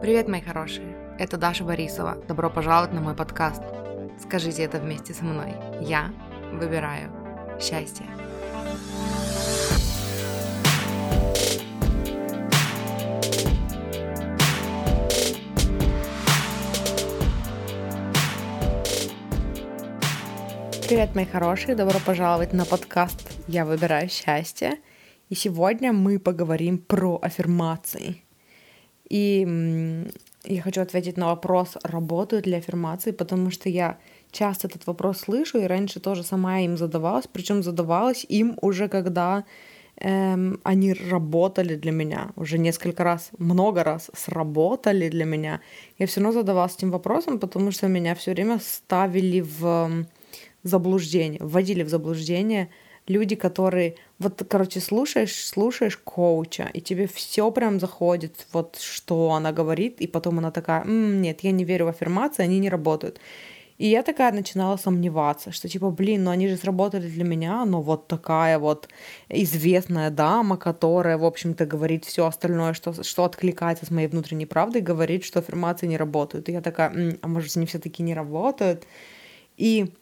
Привет, мои хорошие! Это Даша Борисова. Добро пожаловать на мой подкаст. Скажите это вместе со мной. Я выбираю счастье. Привет, мои хорошие! Добро пожаловать на подкаст «Я выбираю счастье». И сегодня мы поговорим про аффирмации. И я хочу ответить на вопрос, работают ли аффирмации, потому что я часто этот вопрос слышу, и раньше тоже сама им задавалась, причем задавалась им уже когда эм, они работали для меня, уже несколько раз, много раз сработали для меня. Я все равно задавалась этим вопросом, потому что меня все время ставили в заблуждение, вводили в заблуждение люди, которые вот, короче, слушаешь, слушаешь коуча, и тебе все прям заходит, вот что она говорит, и потом она такая, М, нет, я не верю в аффирмации, они не работают. И я такая начинала сомневаться, что типа, блин, ну они же сработали для меня, но вот такая вот известная дама, которая, в общем-то, говорит все остальное, что, что откликается с моей внутренней правдой, говорит, что аффирмации не работают. И я такая, М, а может, они все-таки не работают? И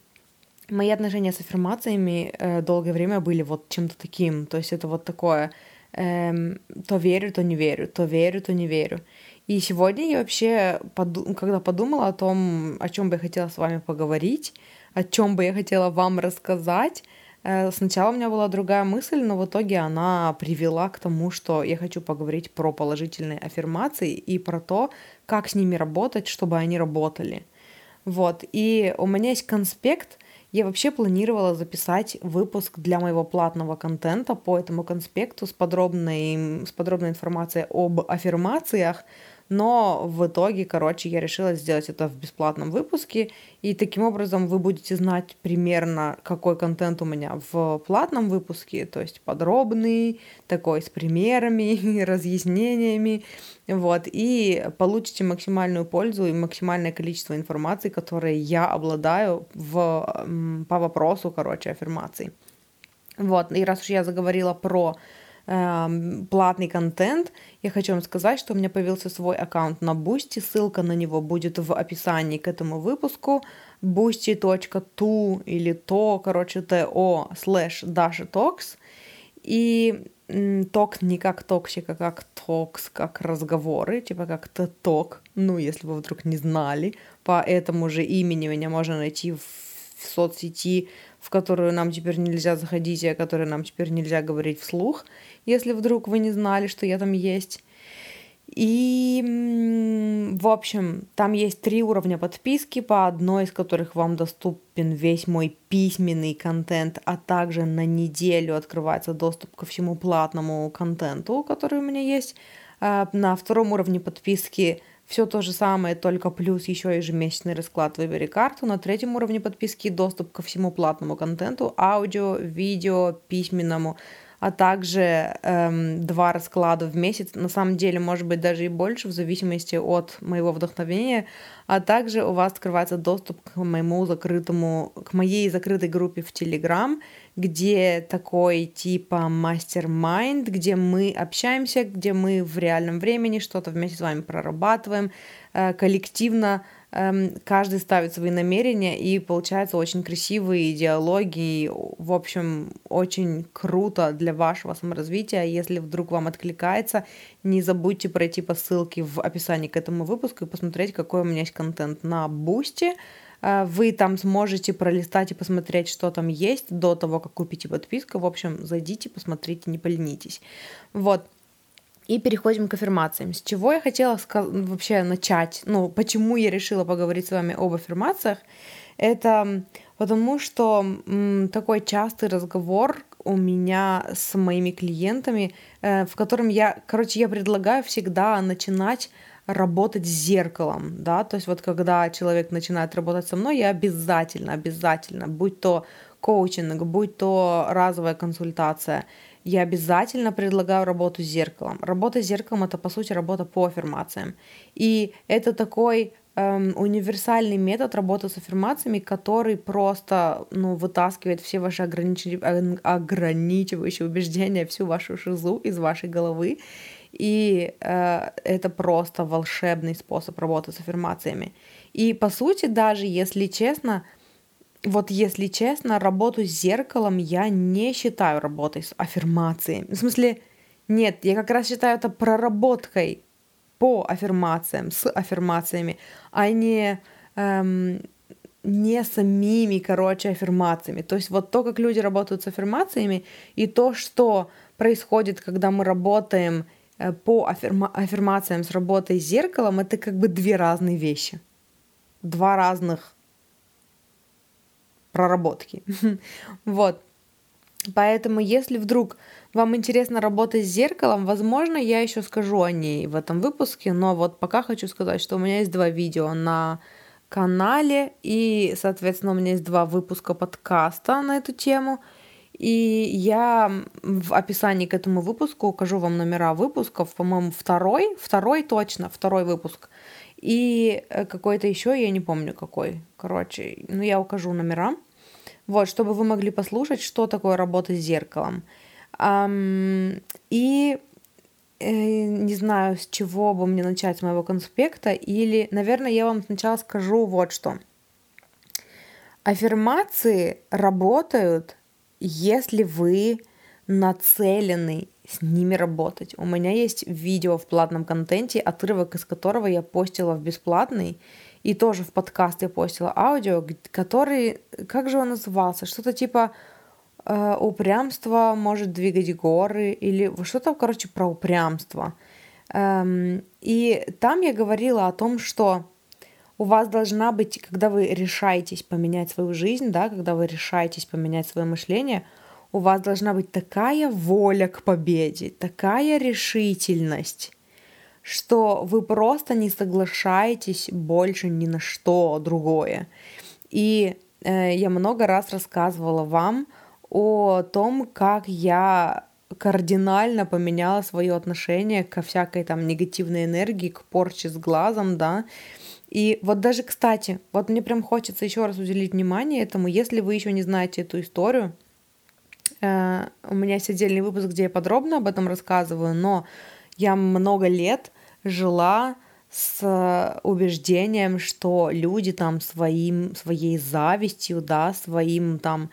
мои отношения с аффирмациями э, долгое время были вот чем-то таким. То есть это вот такое, эм, то верю, то не верю, то верю, то не верю. И сегодня я вообще, поду- когда подумала о том, о чем бы я хотела с вами поговорить, о чем бы я хотела вам рассказать, э, сначала у меня была другая мысль, но в итоге она привела к тому, что я хочу поговорить про положительные аффирмации и про то, как с ними работать, чтобы они работали. Вот, и у меня есть конспект, я вообще планировала записать выпуск для моего платного контента по этому конспекту с подробной, с подробной информацией об аффирмациях, но в итоге, короче, я решила сделать это в бесплатном выпуске, и таким образом вы будете знать примерно, какой контент у меня в платном выпуске, то есть подробный, такой с примерами, разъяснениями, вот, и получите максимальную пользу и максимальное количество информации, которые я обладаю в, по вопросу, короче, аффирмаций. Вот, и раз уж я заговорила про платный контент, я хочу вам сказать, что у меня появился свой аккаунт на Boosty, ссылка на него будет в описании к этому выпуску, boosty.to или то, короче, to slash Dasha Talks, и talk не как toxic, а как talks, как разговоры, типа как talk, ну, если вы вдруг не знали, по этому же имени меня можно найти в соцсети, в которую нам теперь нельзя заходить, и о которой нам теперь нельзя говорить вслух, если вдруг вы не знали, что я там есть. И, в общем, там есть три уровня подписки, по одной из которых вам доступен весь мой письменный контент, а также на неделю открывается доступ ко всему платному контенту, который у меня есть. А, на втором уровне подписки все то же самое, только плюс еще ежемесячный расклад «Выбери карту». На третьем уровне подписки доступ ко всему платному контенту, аудио, видео, письменному, а также эм, два расклада в месяц, на самом деле, может быть, даже и больше, в зависимости от моего вдохновения, а также у вас открывается доступ к моему закрытому, к моей закрытой группе в Telegram, где такой типа мастер-майнд, где мы общаемся, где мы в реальном времени что-то вместе с вами прорабатываем, э, коллективно Эм, каждый ставит свои намерения, и получаются очень красивые диалоги. В общем, очень круто для вашего саморазвития. Если вдруг вам откликается, не забудьте пройти по ссылке в описании к этому выпуску и посмотреть, какой у меня есть контент на Boosty. Э, вы там сможете пролистать и посмотреть, что там есть до того, как купите подписку. В общем, зайдите, посмотрите, не поленитесь. Вот. И переходим к аффирмациям. С чего я хотела вообще начать? Ну, почему я решила поговорить с вами об аффирмациях? Это потому что такой частый разговор у меня с моими клиентами, э, в котором я, короче, я предлагаю всегда начинать работать с зеркалом, да, то есть вот когда человек начинает работать со мной, я обязательно, обязательно, будь то коучинг, будь то разовая консультация, я обязательно предлагаю работу с зеркалом. Работа с зеркалом это по сути работа по аффирмациям. И это такой эм, универсальный метод работы с аффирмациями, который просто ну, вытаскивает все ваши ограничивающие, убеждения, всю вашу шизу из вашей головы. И э, это просто волшебный способ работы с аффирмациями. И по сути, даже если честно, вот если честно, работу с зеркалом я не считаю работой с аффирмациями. В смысле, нет, я как раз считаю это проработкой по аффирмациям, с аффирмациями, а не, эм, не самими, короче, аффирмациями. То есть вот то, как люди работают с аффирмациями, и то, что происходит, когда мы работаем по аффирма- аффирмациям с работой с зеркалом, это как бы две разные вещи. Два разных проработки. вот. Поэтому, если вдруг вам интересно работать с зеркалом, возможно, я еще скажу о ней в этом выпуске, но вот пока хочу сказать, что у меня есть два видео на канале, и, соответственно, у меня есть два выпуска подкаста на эту тему. И я в описании к этому выпуску укажу вам номера выпусков, по-моему, второй, второй точно, второй выпуск. И э, какой-то еще, я не помню какой. Короче, ну я укажу номера. Вот, чтобы вы могли послушать, что такое работа с зеркалом. И э, не знаю, с чего бы мне начать с моего конспекта, или, наверное, я вам сначала скажу вот что. Аффирмации работают, если вы нацелены с ними работать. У меня есть видео в платном контенте, отрывок из которого я постила в бесплатный, и тоже в подкаст я постила аудио, который, как же он назывался, что-то типа э, упрямство может двигать горы, или что-то, короче, про упрямство. Эм, и там я говорила о том, что у вас должна быть, когда вы решаетесь поменять свою жизнь, да, когда вы решаетесь поменять свое мышление – у вас должна быть такая воля к победе, такая решительность, что вы просто не соглашаетесь больше ни на что другое. И э, я много раз рассказывала вам о том, как я кардинально поменяла свое отношение ко всякой там негативной энергии, к порче с глазом, да. И вот даже, кстати, вот мне прям хочется еще раз уделить внимание этому, если вы еще не знаете эту историю, Э, у меня есть отдельный выпуск, где я подробно об этом рассказываю, но я много лет жила с убеждением, что люди там своим, своей завистью, да, своим там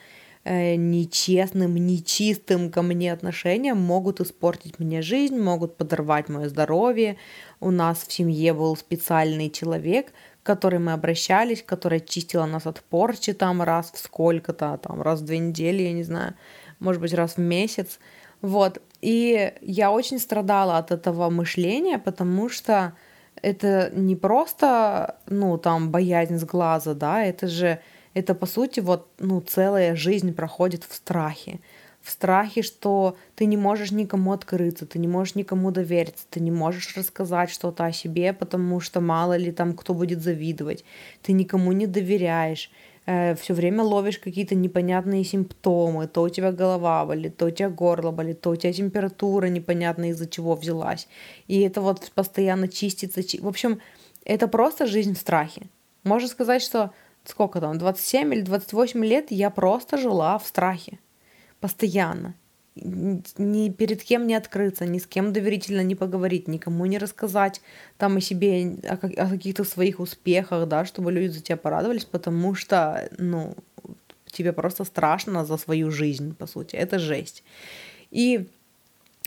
нечестным, нечистым ко мне отношением могут испортить мне жизнь, могут подорвать мое здоровье. У нас в семье был специальный человек, к которому мы обращались, который чистила нас от порчи там раз в сколько-то, там раз в две недели, я не знаю может быть, раз в месяц. Вот. И я очень страдала от этого мышления, потому что это не просто, ну, там, боязнь с глаза, да, это же, это, по сути, вот, ну, целая жизнь проходит в страхе. В страхе, что ты не можешь никому открыться, ты не можешь никому довериться, ты не можешь рассказать что-то о себе, потому что мало ли там кто будет завидовать, ты никому не доверяешь, э, все время ловишь какие-то непонятные симптомы, то у тебя голова болит, то у тебя горло болит, то у тебя температура непонятно из-за чего взялась. И это вот постоянно чистится. В общем, это просто жизнь в страхе. Можно сказать, что сколько там, 27 или 28 лет я просто жила в страхе. Постоянно ни перед кем не открыться, ни с кем доверительно не поговорить, никому не рассказать там о себе, о, о каких-то своих успехах, да, чтобы люди за тебя порадовались, потому что, ну, тебе просто страшно за свою жизнь, по сути, это жесть. И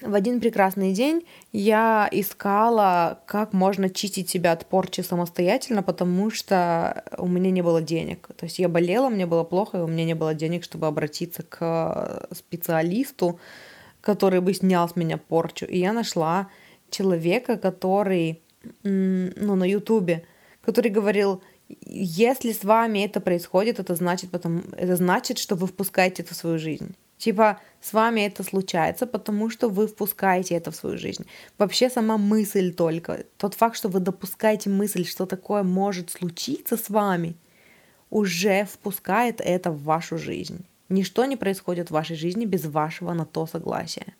в один прекрасный день я искала, как можно чистить себя от порчи самостоятельно, потому что у меня не было денег. То есть я болела, мне было плохо, и у меня не было денег, чтобы обратиться к специалисту, который бы снял с меня порчу. И я нашла человека, который, ну, на Ютубе, который говорил, если с вами это происходит, это значит, потому, это значит, что вы впускаете это в свою жизнь. Типа, с вами это случается, потому что вы впускаете это в свою жизнь. Вообще сама мысль только, тот факт, что вы допускаете мысль, что такое может случиться с вами, уже впускает это в вашу жизнь. Ничто не происходит в вашей жизни без вашего на то согласия.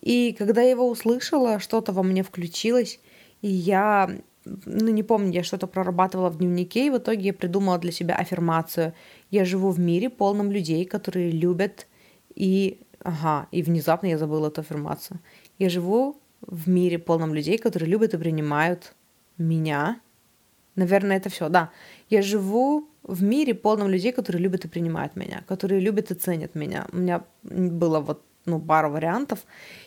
И когда я его услышала, что-то во мне включилось, и я ну, не помню, я что-то прорабатывала в дневнике, и в итоге я придумала для себя аффирмацию. Я живу в мире полном людей, которые любят и... Ага, и внезапно я забыла эту аффирмацию. Я живу в мире полном людей, которые любят и принимают меня. Наверное, это все, да. Я живу в мире полном людей, которые любят и принимают меня, которые любят и ценят меня. У меня было вот ну, пару вариантов,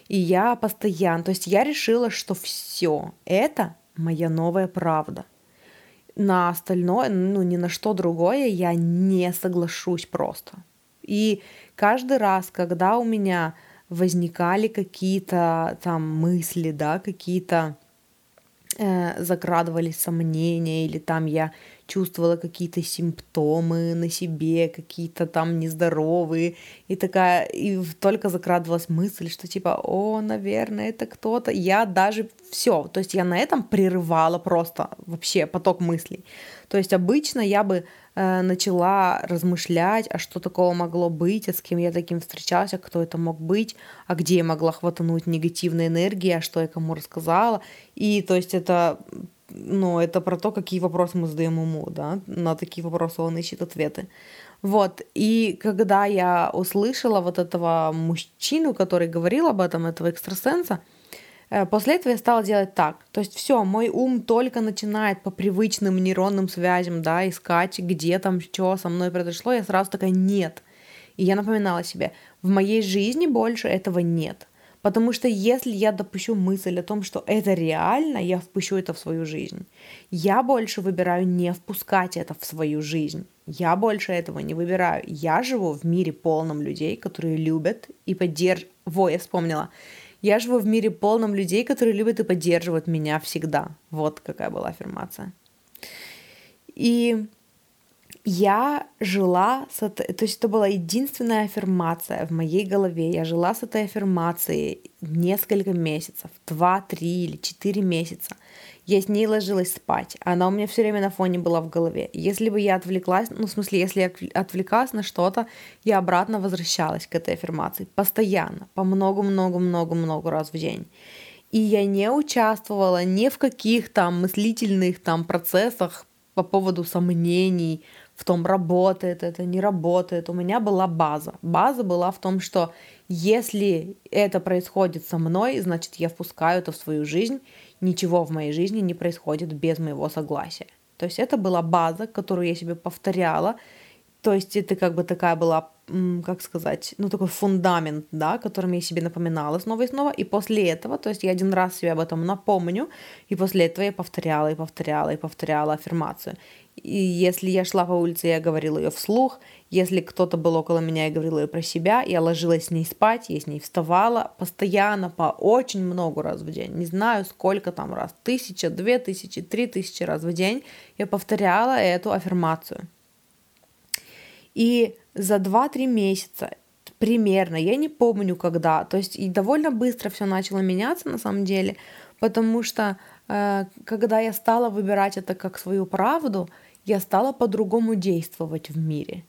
и я постоянно, то есть я решила, что все это моя новая правда. На остальное, ну, ни на что другое я не соглашусь просто. И каждый раз, когда у меня возникали какие-то там мысли, да, какие-то э, закрадывались сомнения, или там я чувствовала какие-то симптомы на себе, какие-то там нездоровые, и такая, и только закрадывалась мысль, что типа, о, наверное, это кто-то, я даже все, то есть я на этом прерывала просто вообще поток мыслей. То есть обычно я бы начала размышлять, а что такого могло быть, а с кем я таким встречалась, а кто это мог быть, а где я могла хватануть негативной энергии, а что я кому рассказала. И то есть это ну, это про то, какие вопросы мы задаем ему, да, на такие вопросы он ищет ответы. Вот, и когда я услышала вот этого мужчину, который говорил об этом, этого экстрасенса, э, после этого я стала делать так. То есть все, мой ум только начинает по привычным нейронным связям, да, искать, где там, что со мной произошло, я сразу такая, нет. И я напоминала себе, в моей жизни больше этого нет. Потому что если я допущу мысль о том, что это реально, я впущу это в свою жизнь. Я больше выбираю не впускать это в свою жизнь. Я больше этого не выбираю. Я живу в мире полном людей, которые любят и поддерживают. Во, я вспомнила. Я живу в мире полном людей, которые любят и поддерживают меня всегда. Вот какая была аффирмация. И я жила с этой, то есть это была единственная аффирмация в моей голове. Я жила с этой аффирмацией несколько месяцев, два, три или четыре месяца. Я с ней ложилась спать. Она у меня все время на фоне была в голове. Если бы я отвлеклась, ну, в смысле, если я отвлекалась на что-то, я обратно возвращалась к этой аффирмации. Постоянно, по много-много-много-много раз в день. И я не участвовала ни в каких там мыслительных там процессах по поводу сомнений, в том, работает это, не работает. У меня была база. База была в том, что если это происходит со мной, значит, я впускаю это в свою жизнь. Ничего в моей жизни не происходит без моего согласия. То есть это была база, которую я себе повторяла. То есть это как бы такая была как сказать, ну, такой фундамент, да, которым я себе напоминала снова и снова, и после этого, то есть я один раз себе об этом напомню, и после этого я повторяла и повторяла и повторяла аффирмацию. И если я шла по улице, я говорила ее вслух, если кто-то был около меня, я говорила ее про себя, я ложилась с ней спать, я с ней вставала постоянно, по очень много раз в день, не знаю сколько там раз, тысяча, две тысячи, три тысячи раз в день я повторяла эту аффирмацию. И за 2-3 месяца примерно, я не помню когда, то есть и довольно быстро все начало меняться на самом деле, потому что э, когда я стала выбирать это как свою правду, я стала по-другому действовать в мире.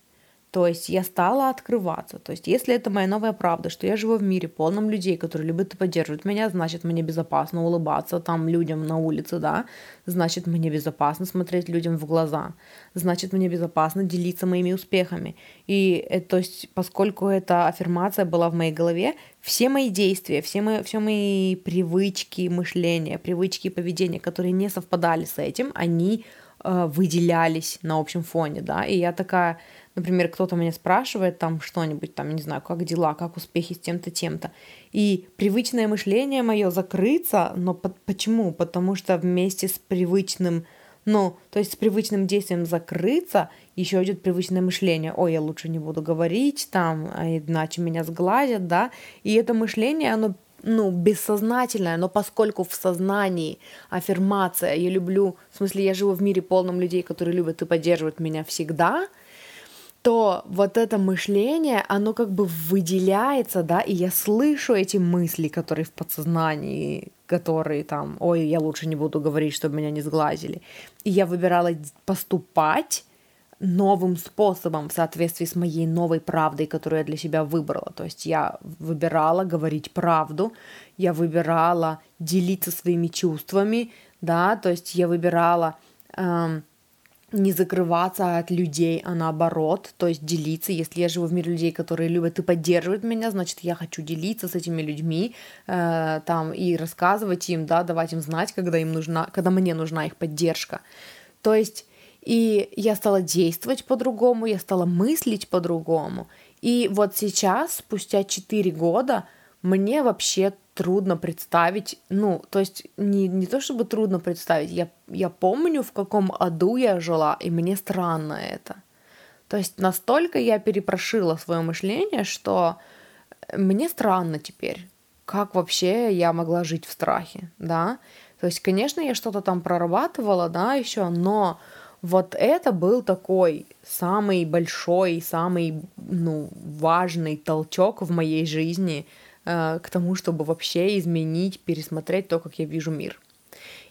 То есть я стала открываться. То есть если это моя новая правда, что я живу в мире полном людей, которые любят и поддерживают меня, значит мне безопасно улыбаться там людям на улице, да, значит мне безопасно смотреть людям в глаза, значит мне безопасно делиться моими успехами. И это, то есть поскольку эта аффирмация была в моей голове, все мои действия, все мои, все мои привычки мышления, привычки поведения, которые не совпадали с этим, они э, выделялись на общем фоне, да, и я такая, Например, кто-то меня спрашивает там что-нибудь, там, не знаю, как дела, как успехи с тем-то, тем-то. И привычное мышление мое закрыться, но по- почему? Потому что вместе с привычным, ну, то есть с привычным действием закрыться, еще идет привычное мышление. Ой, я лучше не буду говорить там, а иначе меня сгладят, да. И это мышление, оно ну, бессознательное, но поскольку в сознании аффирмация, я люблю, в смысле, я живу в мире полном людей, которые любят и поддерживают меня всегда, то вот это мышление, оно как бы выделяется, да, и я слышу эти мысли, которые в подсознании, которые там, ой, я лучше не буду говорить, чтобы меня не сглазили. И я выбирала поступать новым способом в соответствии с моей новой правдой, которую я для себя выбрала. То есть я выбирала говорить правду, я выбирала делиться своими чувствами, да, то есть я выбирала эм, не закрываться от людей, а наоборот, то есть делиться. Если я живу в мире людей, которые любят и поддерживают меня, значит, я хочу делиться с этими людьми, э, там, и рассказывать им, да, давать им знать, когда им нужна, когда мне нужна их поддержка. То есть, и я стала действовать по-другому, я стала мыслить по-другому. И вот сейчас, спустя 4 года, мне вообще трудно представить, ну, то есть не, не то чтобы трудно представить, я, я помню, в каком аду я жила, и мне странно это. То есть настолько я перепрошила свое мышление, что мне странно теперь, как вообще я могла жить в страхе, да. То есть, конечно, я что-то там прорабатывала, да, еще, но вот это был такой самый большой, самый, ну, важный толчок в моей жизни – Э, к тому, чтобы вообще изменить, пересмотреть то, как я вижу мир.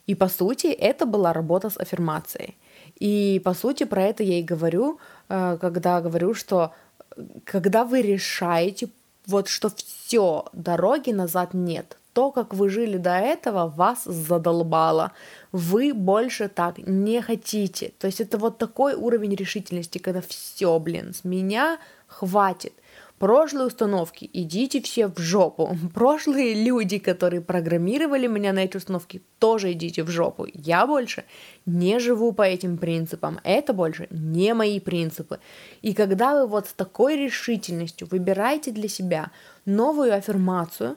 И по сути это была работа с аффирмацией. И по сути про это я и говорю, э, когда говорю, что э, когда вы решаете, вот что все, дороги назад нет, то, как вы жили до этого, вас задолбало. Вы больше так не хотите. То есть это вот такой уровень решительности, когда все, блин, с меня хватит. Прошлые установки, идите все в жопу. Прошлые люди, которые программировали меня на эти установки, тоже идите в жопу. Я больше не живу по этим принципам. Это больше не мои принципы. И когда вы вот с такой решительностью выбираете для себя новую аффирмацию,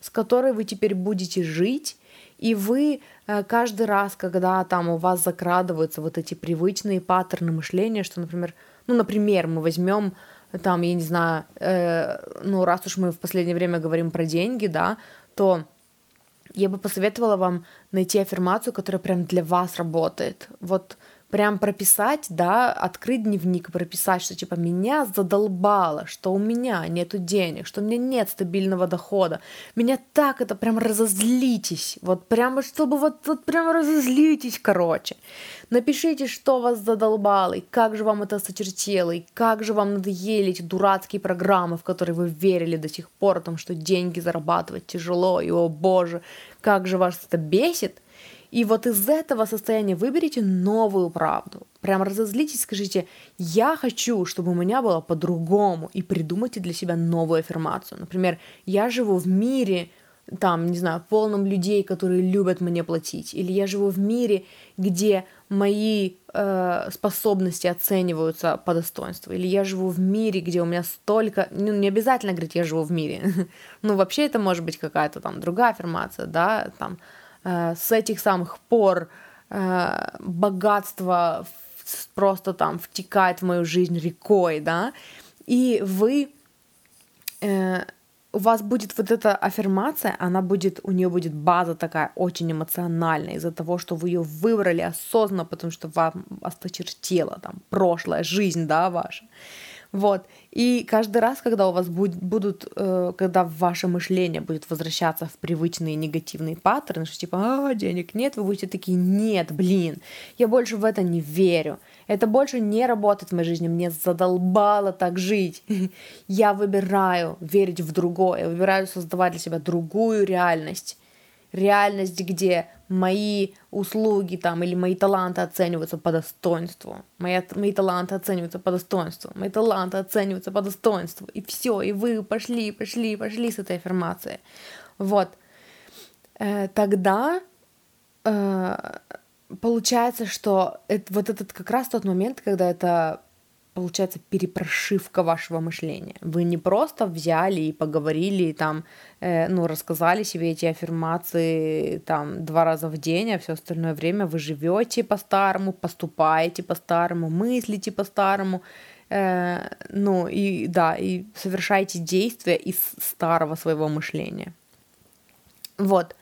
с которой вы теперь будете жить, и вы э, каждый раз, когда там у вас закрадываются вот эти привычные паттерны мышления, что, например, ну, например, мы возьмем там, я не знаю, э, ну, раз уж мы в последнее время говорим про деньги, да, то я бы посоветовала вам найти аффирмацию, которая прям для вас работает. Вот прям прописать, да, открыть дневник и прописать, что типа меня задолбало, что у меня нету денег, что у меня нет стабильного дохода. Меня так это прям разозлитесь, вот прямо чтобы вот, вот прям разозлитесь, короче. Напишите, что вас задолбало, и как же вам это сочертело, и как же вам надоели эти дурацкие программы, в которые вы верили до сих пор, о том, что деньги зарабатывать тяжело, и о боже, как же вас это бесит – и вот из этого состояния выберите новую правду. Прям разозлитесь, скажите, я хочу, чтобы у меня было по-другому, и придумайте для себя новую аффирмацию. Например, я живу в мире, там, не знаю, полном людей, которые любят мне платить, или я живу в мире, где мои э, способности оцениваются по достоинству, или я живу в мире, где у меня столько, ну не обязательно говорить, я живу в мире, ну вообще это может быть какая-то там другая аффирмация, да, там с этих самых пор э, богатство просто там втекает в мою жизнь рекой, да, и вы э, у вас будет вот эта аффирмация, она будет, у нее будет база такая очень эмоциональная из-за того, что вы ее выбрали осознанно, потому что вам осточертела там прошлая жизнь, да, ваша. Вот. И каждый раз, когда у вас будет, будут, э, когда ваше мышление будет возвращаться в привычные негативные паттерны, что типа, а, денег нет, вы будете такие, нет, блин, я больше в это не верю. Это больше не работает в моей жизни, мне задолбало так жить. Я выбираю верить в другое, выбираю создавать для себя другую реальность реальность, где мои услуги там или мои таланты оцениваются по достоинству. Мои, мои таланты оцениваются по достоинству. Мои таланты оцениваются по достоинству. И все, и вы пошли, пошли, пошли с этой аффирмацией. Вот. Э, тогда э, получается, что это, вот этот как раз тот момент, когда это получается перепрошивка вашего мышления. Вы не просто взяли и поговорили, и там, э, ну, рассказали себе эти аффирмации там два раза в день, а все остальное время вы живете по-старому, поступаете по-старому, мыслите по-старому, э, ну, и да, и совершаете действия из старого своего мышления. Вот.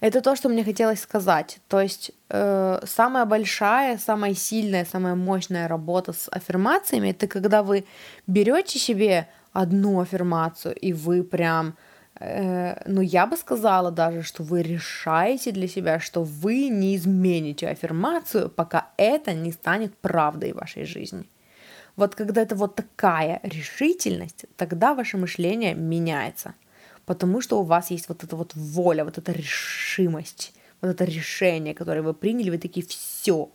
Это то, что мне хотелось сказать. То есть э, самая большая, самая сильная, самая мощная работа с аффирмациями это когда вы берете себе одну аффирмацию и вы прям э, ну, я бы сказала даже, что вы решаете для себя, что вы не измените аффирмацию, пока это не станет правдой в вашей жизни. Вот когда это вот такая решительность, тогда ваше мышление меняется потому что у вас есть вот эта вот воля, вот эта решимость вот это решение, которое вы приняли, вы такие, все,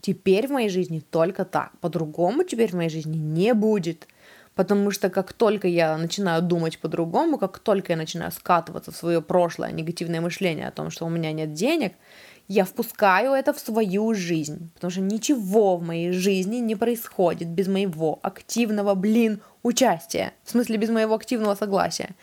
теперь в моей жизни только так, по-другому теперь в моей жизни не будет. Потому что как только я начинаю думать по-другому, как только я начинаю скатываться в свое прошлое негативное мышление о том, что у меня нет денег, я впускаю это в свою жизнь. Потому что ничего в моей жизни не происходит без моего активного, блин, участия. В смысле, без моего активного согласия.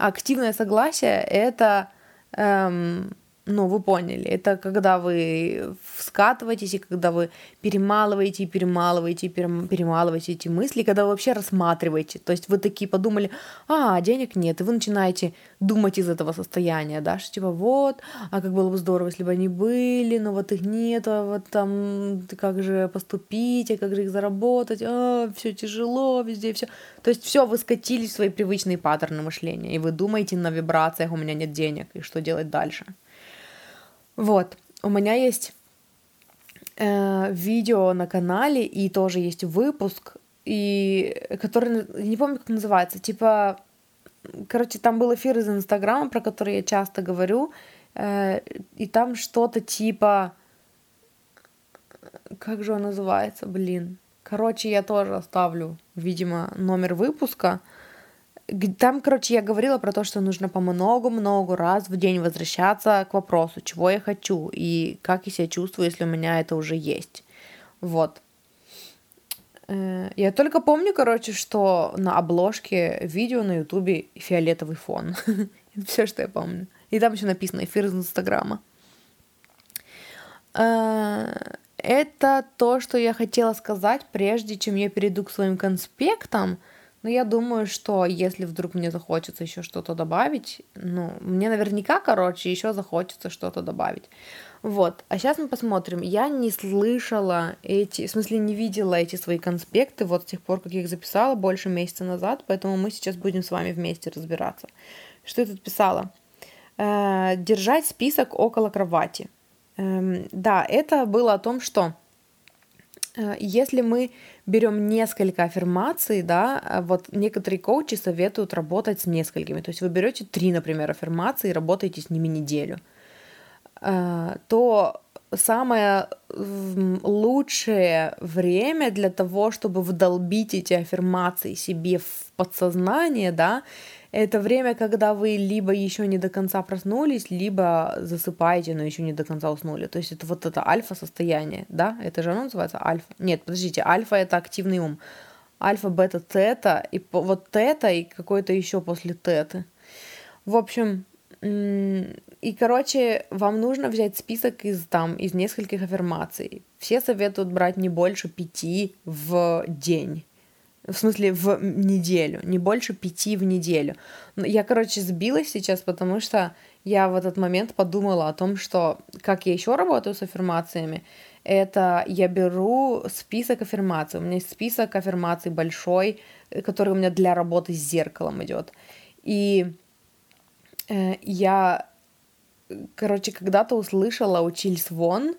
Активное согласие это эм, ну, вы поняли, это когда вы скатываетесь, и когда вы перемалываете, перемалываете, перемалываете эти мысли, когда вы вообще рассматриваете. То есть вы такие подумали, а, денег нет, и вы начинаете думать из этого состояния, да, что типа вот, а как было бы здорово, если бы они были, но вот их нет, а вот там как же поступить, а как же их заработать, а, все тяжело везде, все. То есть все, вы скатились в свои привычные паттерны мышления, и вы думаете на вибрациях, у меня нет денег, и что делать дальше. Вот, у меня есть э, видео на канале и тоже есть выпуск, и который, не помню, как называется, типа, короче, там был эфир из Инстаграма, про который я часто говорю, э, и там что-то типа, как же он называется, блин, короче, я тоже оставлю, видимо, номер выпуска, там, короче, я говорила про то, что нужно по много-много раз в день возвращаться к вопросу, чего я хочу и как я себя чувствую, если у меня это уже есть. Вот. Э, я только помню, короче, что на обложке видео на Ютубе фиолетовый фон. Это все, что я помню. И там еще написано эфир из Инстаграма. Э, это то, что я хотела сказать, прежде чем я перейду к своим конспектам – но я думаю, что если вдруг мне захочется еще что-то добавить, ну, мне наверняка, короче, еще захочется что-то добавить. Вот, а сейчас мы посмотрим. Я не слышала эти, в смысле не видела эти свои конспекты вот с тех пор, как я их записала больше месяца назад, поэтому мы сейчас будем с вами вместе разбираться. Что я тут писала? Э, держать список около кровати. Э, да, это было о том, что Э, если мы берем несколько аффирмаций, да, э, вот некоторые коучи советуют работать с несколькими. То есть вы берете три, например, аффирмации и работаете с ними неделю, э, то самое лучшее время для того, чтобы вдолбить эти аффирмации себе в подсознание, да, это время, когда вы либо еще не до конца проснулись, либо засыпаете, но еще не до конца уснули. То есть это вот это альфа-состояние, да? Это же оно называется альфа. Нет, подождите, альфа это активный ум. Альфа, бета, тета, и вот тета, и какой-то еще после теты. В общем, и, короче, вам нужно взять список из там, из нескольких аффирмаций. Все советуют брать не больше пяти в день в смысле в неделю, не больше пяти в неделю. Я, короче, сбилась сейчас, потому что я в этот момент подумала о том, что как я еще работаю с аффирмациями, это я беру список аффирмаций. У меня есть список аффирмаций большой, который у меня для работы с зеркалом идет. И э, я, короче, когда-то услышала у Чильс Вон,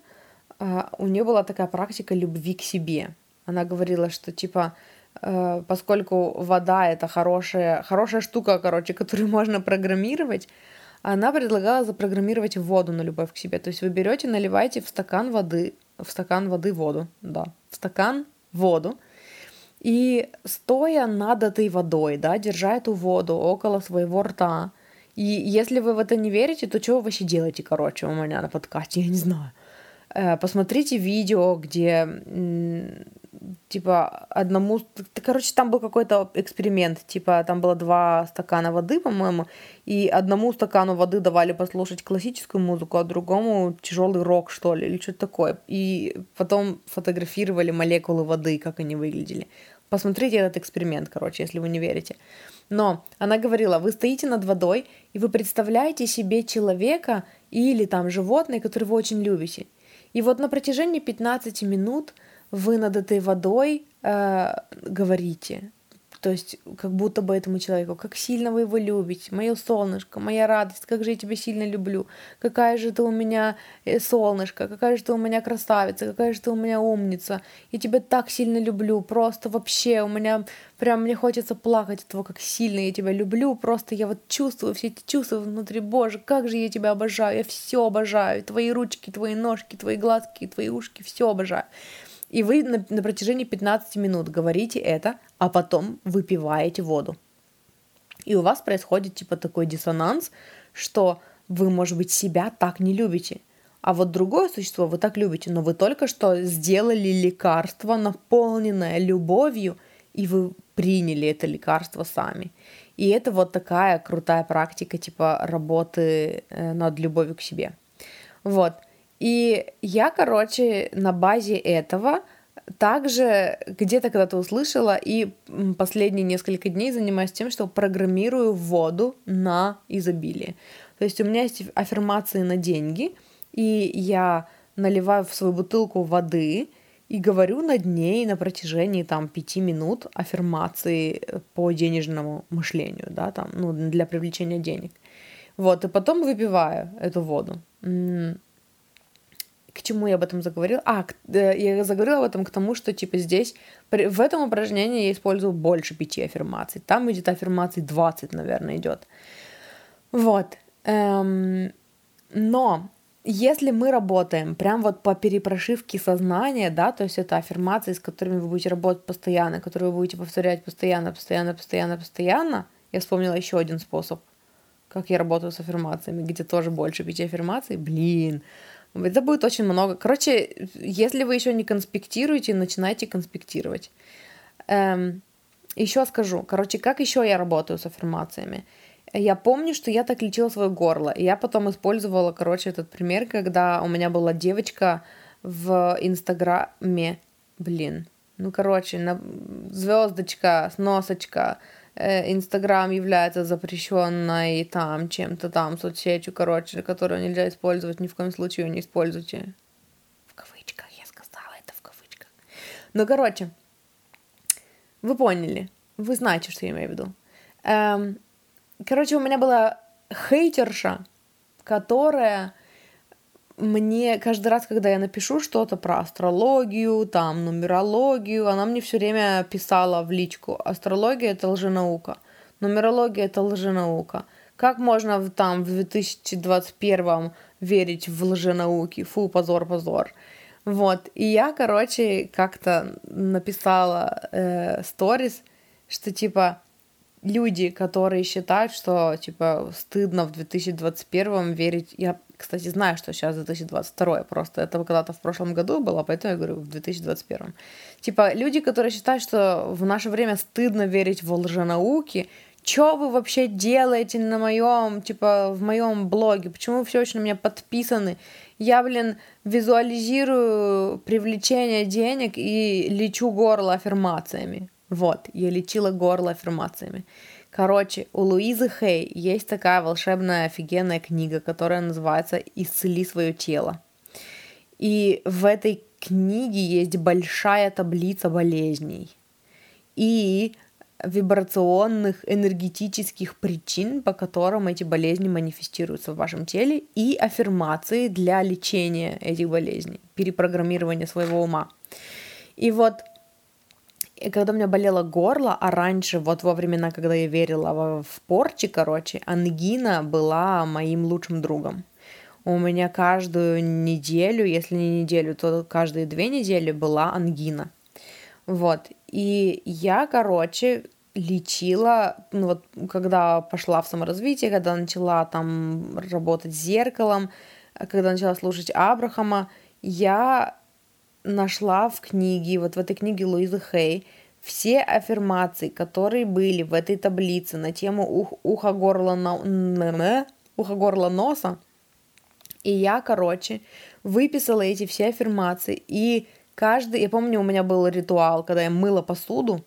э, у нее была такая практика любви к себе. Она говорила, что типа Э, поскольку вода это хорошая, хорошая штука, короче, которую можно программировать, она предлагала запрограммировать воду на любовь к себе. То есть вы берете, наливаете в стакан воды, в стакан воды воду, да, в стакан воду, и стоя над этой водой, да, держа эту воду около своего рта, и если вы в это не верите, то что вы вообще делаете, короче, у меня на подкасте, я не знаю. Э, посмотрите видео, где типа одному, короче, там был какой-то эксперимент, типа там было два стакана воды, по-моему, и одному стакану воды давали послушать классическую музыку, а другому тяжелый рок, что ли, или что-то такое. И потом фотографировали молекулы воды, как они выглядели. Посмотрите этот эксперимент, короче, если вы не верите. Но она говорила, вы стоите над водой, и вы представляете себе человека или там животное, которое вы очень любите. И вот на протяжении 15 минут вы над этой водой э, говорите, то есть как будто бы этому человеку, как сильно вы его любите, мое солнышко, моя радость, как же я тебя сильно люблю, какая же ты у меня э, солнышко, какая же ты у меня красавица, какая же ты у меня умница, я тебя так сильно люблю, просто вообще у меня прям мне хочется плакать от того, как сильно я тебя люблю, просто я вот чувствую все эти чувства внутри, боже, как же я тебя обожаю, я все обожаю, твои ручки, твои ножки, твои глазки, твои ушки, все обожаю. И вы на, на протяжении 15 минут говорите это, а потом выпиваете воду. И у вас происходит типа такой диссонанс, что вы, может быть, себя так не любите. А вот другое существо вы так любите, но вы только что сделали лекарство, наполненное любовью, и вы приняли это лекарство сами. И это вот такая крутая практика типа работы э, над любовью к себе. Вот. И я, короче, на базе этого также где-то когда-то услышала и последние несколько дней занимаюсь тем, что программирую воду на изобилие. То есть у меня есть аффирмации на деньги, и я наливаю в свою бутылку воды и говорю над ней на протяжении там пяти минут аффирмации по денежному мышлению, да, там, ну, для привлечения денег. Вот, и потом выпиваю эту воду к чему я об этом заговорила? А, я заговорила об этом к тому, что, типа, здесь, в этом упражнении я использую больше пяти аффирмаций. Там идет аффирмаций 20, наверное, идет. Вот. Эм, но если мы работаем прям вот по перепрошивке сознания, да, то есть это аффирмации, с которыми вы будете работать постоянно, которые вы будете повторять постоянно, постоянно, постоянно, постоянно, я вспомнила еще один способ, как я работаю с аффирмациями, где тоже больше пяти аффирмаций, блин, это будет очень много. Короче, если вы еще не конспектируете, начинайте конспектировать. Эм, еще скажу. Короче, как еще я работаю с аффирмациями? Я помню, что я так лечила свое горло. И я потом использовала, короче, этот пример, когда у меня была девочка в Инстаграме. Блин. Ну, короче, на... звездочка, сносочка, Э, Инстаграм является запрещенной там чем-то там соцсетью, короче, которую нельзя использовать, ни в коем случае не используйте. В кавычках, я сказала это в кавычках. Ну, короче, вы поняли, вы знаете, что я имею в виду. Эм, короче, у меня была хейтерша, которая мне каждый раз, когда я напишу что-то про астрологию, там, нумерологию, она мне все время писала в личку. Астрология — это лженаука. Нумерология — это лженаука. Как можно там в 2021 верить в лженауки? Фу, позор, позор. Вот. И я, короче, как-то написала э, сторис, что типа люди, которые считают, что типа стыдно в 2021 верить. Я кстати, знаю, что сейчас 2022, просто это когда-то в прошлом году было, поэтому я говорю в 2021. Типа, люди, которые считают, что в наше время стыдно верить в лженауки, что вы вообще делаете на моем, типа, в моем блоге? Почему вы все очень на меня подписаны? Я, блин, визуализирую привлечение денег и лечу горло аффирмациями. Вот, я лечила горло аффирмациями. Короче, у Луизы Хей есть такая волшебная офигенная книга, которая называется «Исцели свое тело». И в этой книге есть большая таблица болезней и вибрационных энергетических причин, по которым эти болезни манифестируются в вашем теле, и аффирмации для лечения этих болезней, перепрограммирования своего ума. И вот и когда у меня болело горло, а раньше, вот во времена, когда я верила в порчи, короче, ангина была моим лучшим другом. У меня каждую неделю, если не неделю, то каждые две недели была ангина. Вот. И я, короче, лечила, ну вот, когда пошла в саморазвитие, когда начала там работать с зеркалом, когда начала слушать Абрахама, я нашла в книге, вот в этой книге Луизы Хей, все аффирмации, которые были в этой таблице на тему ух, уха, горла, но... уха, горла, носа, и я, короче, выписала эти все аффирмации, и каждый, я помню, у меня был ритуал, когда я мыла посуду,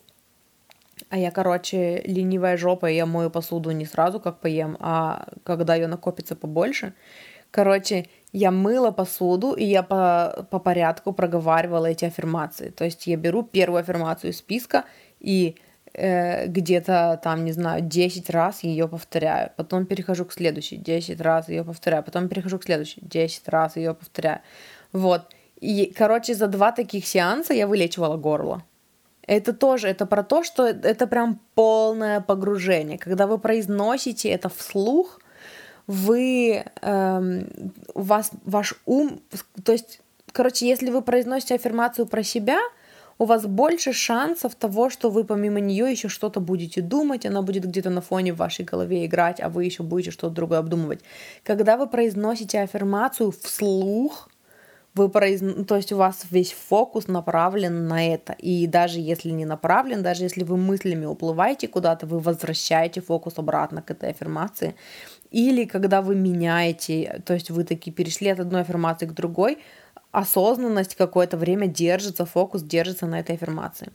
а я, короче, ленивая жопа, я мою посуду не сразу, как поем, а когда ее накопится побольше. Короче, я мыла посуду, и я по, по порядку проговаривала эти аффирмации. То есть я беру первую аффирмацию из списка и э, где-то там, не знаю, 10 раз ее повторяю, потом перехожу к следующей, 10 раз ее повторяю, потом перехожу к следующей, 10 раз ее повторяю. Вот. И, короче, за два таких сеанса я вылечивала горло. Это тоже, это про то, что это прям полное погружение. Когда вы произносите это вслух, вы, эм, у вас, ваш ум, то есть, короче, если вы произносите аффирмацию про себя, у вас больше шансов того, что вы помимо нее еще что-то будете думать, она будет где-то на фоне в вашей голове играть, а вы еще будете что-то другое обдумывать. Когда вы произносите аффирмацию вслух, вы произ... то есть у вас весь фокус направлен на это. И даже если не направлен, даже если вы мыслями уплываете куда-то, вы возвращаете фокус обратно к этой аффирмации. Или когда вы меняете, то есть вы такие перешли от одной аффирмации к другой, осознанность какое-то время держится, фокус держится на этой аффирмации.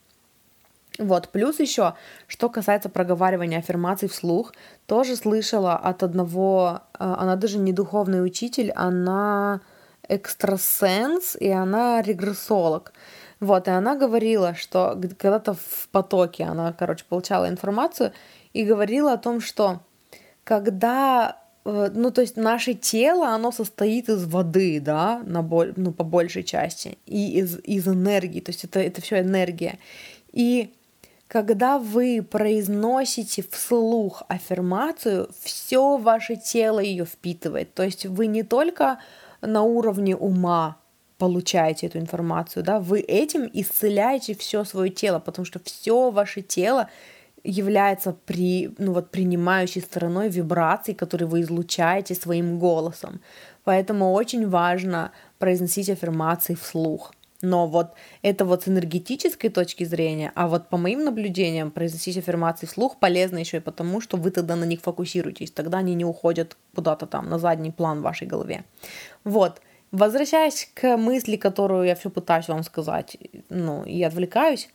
Вот, плюс еще, что касается проговаривания аффирмаций вслух, тоже слышала от одного, э, она даже не духовный учитель, она экстрасенс, и она регрессолог. Вот, и она говорила, что когда-то в потоке она, короче, получала информацию и говорила о том, что когда э, ну, то есть наше тело, оно состоит из воды, да, на боль, ну, по большей части, и из, из энергии, то есть это, это все энергия. И когда вы произносите вслух аффирмацию, все ваше тело ее впитывает. То есть вы не только на уровне ума получаете эту информацию, да, вы этим исцеляете все свое тело, потому что все ваше тело является при, ну вот, принимающей стороной вибраций, которые вы излучаете своим голосом. Поэтому очень важно произносить аффирмации вслух. Но вот это вот с энергетической точки зрения, а вот по моим наблюдениям произносить аффирмации вслух полезно еще и потому, что вы тогда на них фокусируетесь, тогда они не уходят куда-то там на задний план в вашей голове. Вот. Возвращаясь к мысли, которую я все пытаюсь вам сказать, ну, и отвлекаюсь,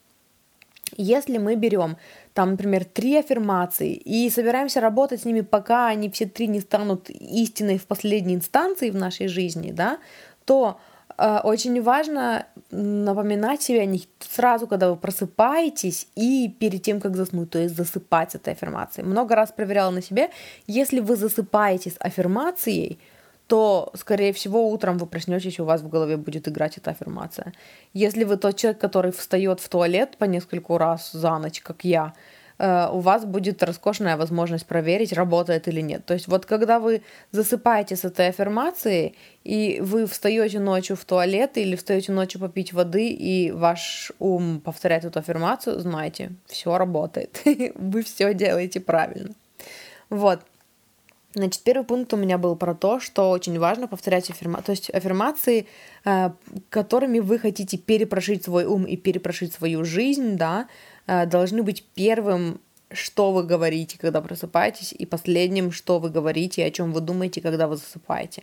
если мы берем там, например, три аффирмации и собираемся работать с ними, пока они все три не станут истиной в последней инстанции в нашей жизни, да, то очень важно напоминать себе о них сразу, когда вы просыпаетесь и перед тем, как заснуть, то есть засыпать с этой аффирмацией. Много раз проверяла на себе, если вы засыпаете с аффирмацией, то, скорее всего, утром вы проснетесь, и у вас в голове будет играть эта аффирмация. Если вы тот человек, который встает в туалет по нескольку раз за ночь, как я, э, у вас будет роскошная возможность проверить, работает или нет. То есть вот когда вы засыпаете с этой аффирмацией, и вы встаете ночью в туалет или встаете ночью попить воды, и ваш ум повторяет эту аффирмацию, знаете, все работает. Вы все делаете правильно. Вот. Значит, первый пункт у меня был про то, что очень важно повторять аффирмации, то есть аффирмации, э, которыми вы хотите перепрожить свой ум и перепрожить свою жизнь, да, э, должны быть первым, что вы говорите, когда просыпаетесь, и последним, что вы говорите, и о чем вы думаете, когда вы засыпаете.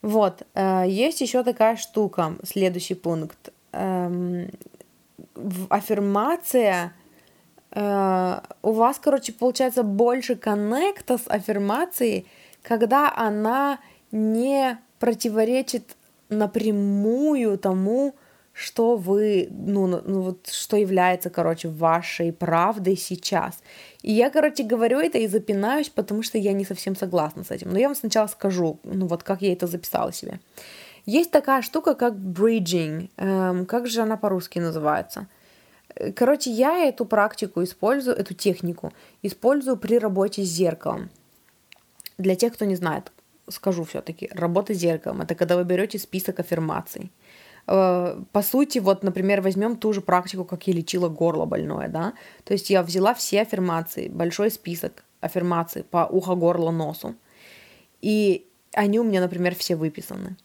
Вот, э, есть еще такая штука, следующий пункт. Эм, аффирмация Э, у вас, короче, получается больше коннекта с аффирмацией, когда она не противоречит напрямую тому, что вы, ну, ну, ну вот, что является, короче, вашей правдой сейчас. И я, короче, говорю это и запинаюсь, потому что я не совсем согласна с этим. Но я вам сначала скажу, ну вот как я это записала себе. Есть такая штука, как bridging. Эм, как же она по-русски называется? Короче, я эту практику использую, эту технику использую при работе с зеркалом. Для тех, кто не знает, скажу все-таки, работа с зеркалом это когда вы берете список аффирмаций. Э, по сути, вот, например, возьмем ту же практику, как я лечила горло больное, да. То есть я взяла все аффирмации, большой список аффирмаций по ухо, горло, носу. И они у меня, например, все выписаны.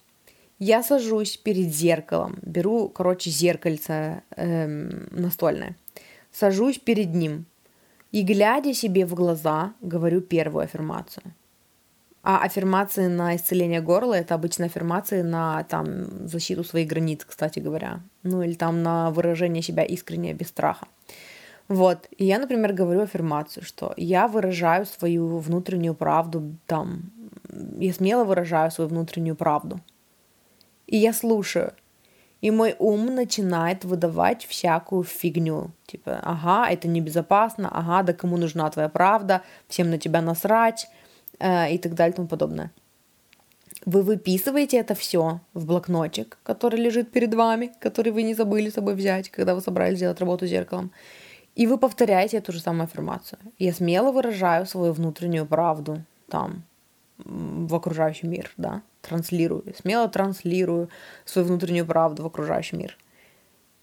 Я сажусь перед зеркалом, беру, короче, зеркальце эм, настольное, сажусь перед ним и, глядя себе в глаза, говорю первую аффирмацию. А аффирмации на исцеление горла это обычно аффирмации на там защиту своих границ, кстати говоря. Ну или там на выражение себя искренне, без страха. Вот. И я, например, говорю аффирмацию, что я выражаю свою внутреннюю правду там. Я смело выражаю свою внутреннюю правду. И я слушаю. И мой ум начинает выдавать всякую фигню. Типа, ага, это небезопасно, ага, да кому нужна твоя правда, всем на тебя насрать и так далее и тому подобное. Вы выписываете это все в блокнотик, который лежит перед вами, который вы не забыли с собой взять, когда вы собрались делать работу зеркалом. И вы повторяете эту же самую аффирмацию. Я смело выражаю свою внутреннюю правду там, в окружающий мир, да, транслирую, смело транслирую свою внутреннюю правду в окружающий мир.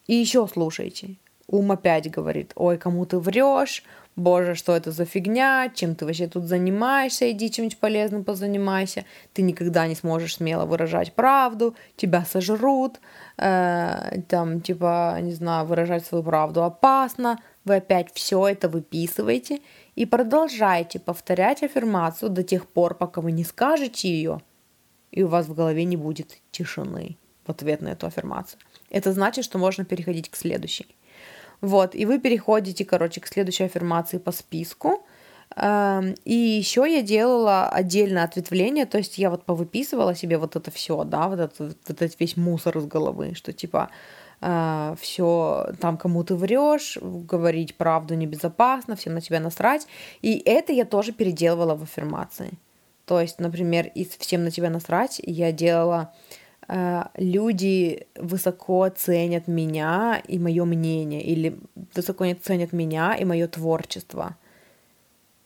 И еще слушайте. Ум опять говорит, ой, кому ты врешь, боже, что это за фигня, чем ты вообще тут занимаешься, иди чем-нибудь полезным позанимайся, ты никогда не сможешь смело выражать правду, тебя сожрут, э, там, типа, не знаю, выражать свою правду опасно, вы опять все это выписываете и продолжаете повторять аффирмацию до тех пор, пока вы не скажете ее, и у вас в голове не будет тишины в ответ на эту аффирмацию. Это значит, что можно переходить к следующей. Вот, и вы переходите, короче, к следующей аффирмации по списку. Эм, и еще я делала отдельное ответвление, то есть я вот повыписывала себе вот это все, да, вот этот, вот этот весь мусор из головы, что типа э, все там кому ты врешь, говорить правду небезопасно, всем на тебя насрать. И это я тоже переделывала в аффирмации. То есть, например, из всем на тебя насрать я делала люди высоко ценят меня и мое мнение, или высоко ценят меня и мое творчество.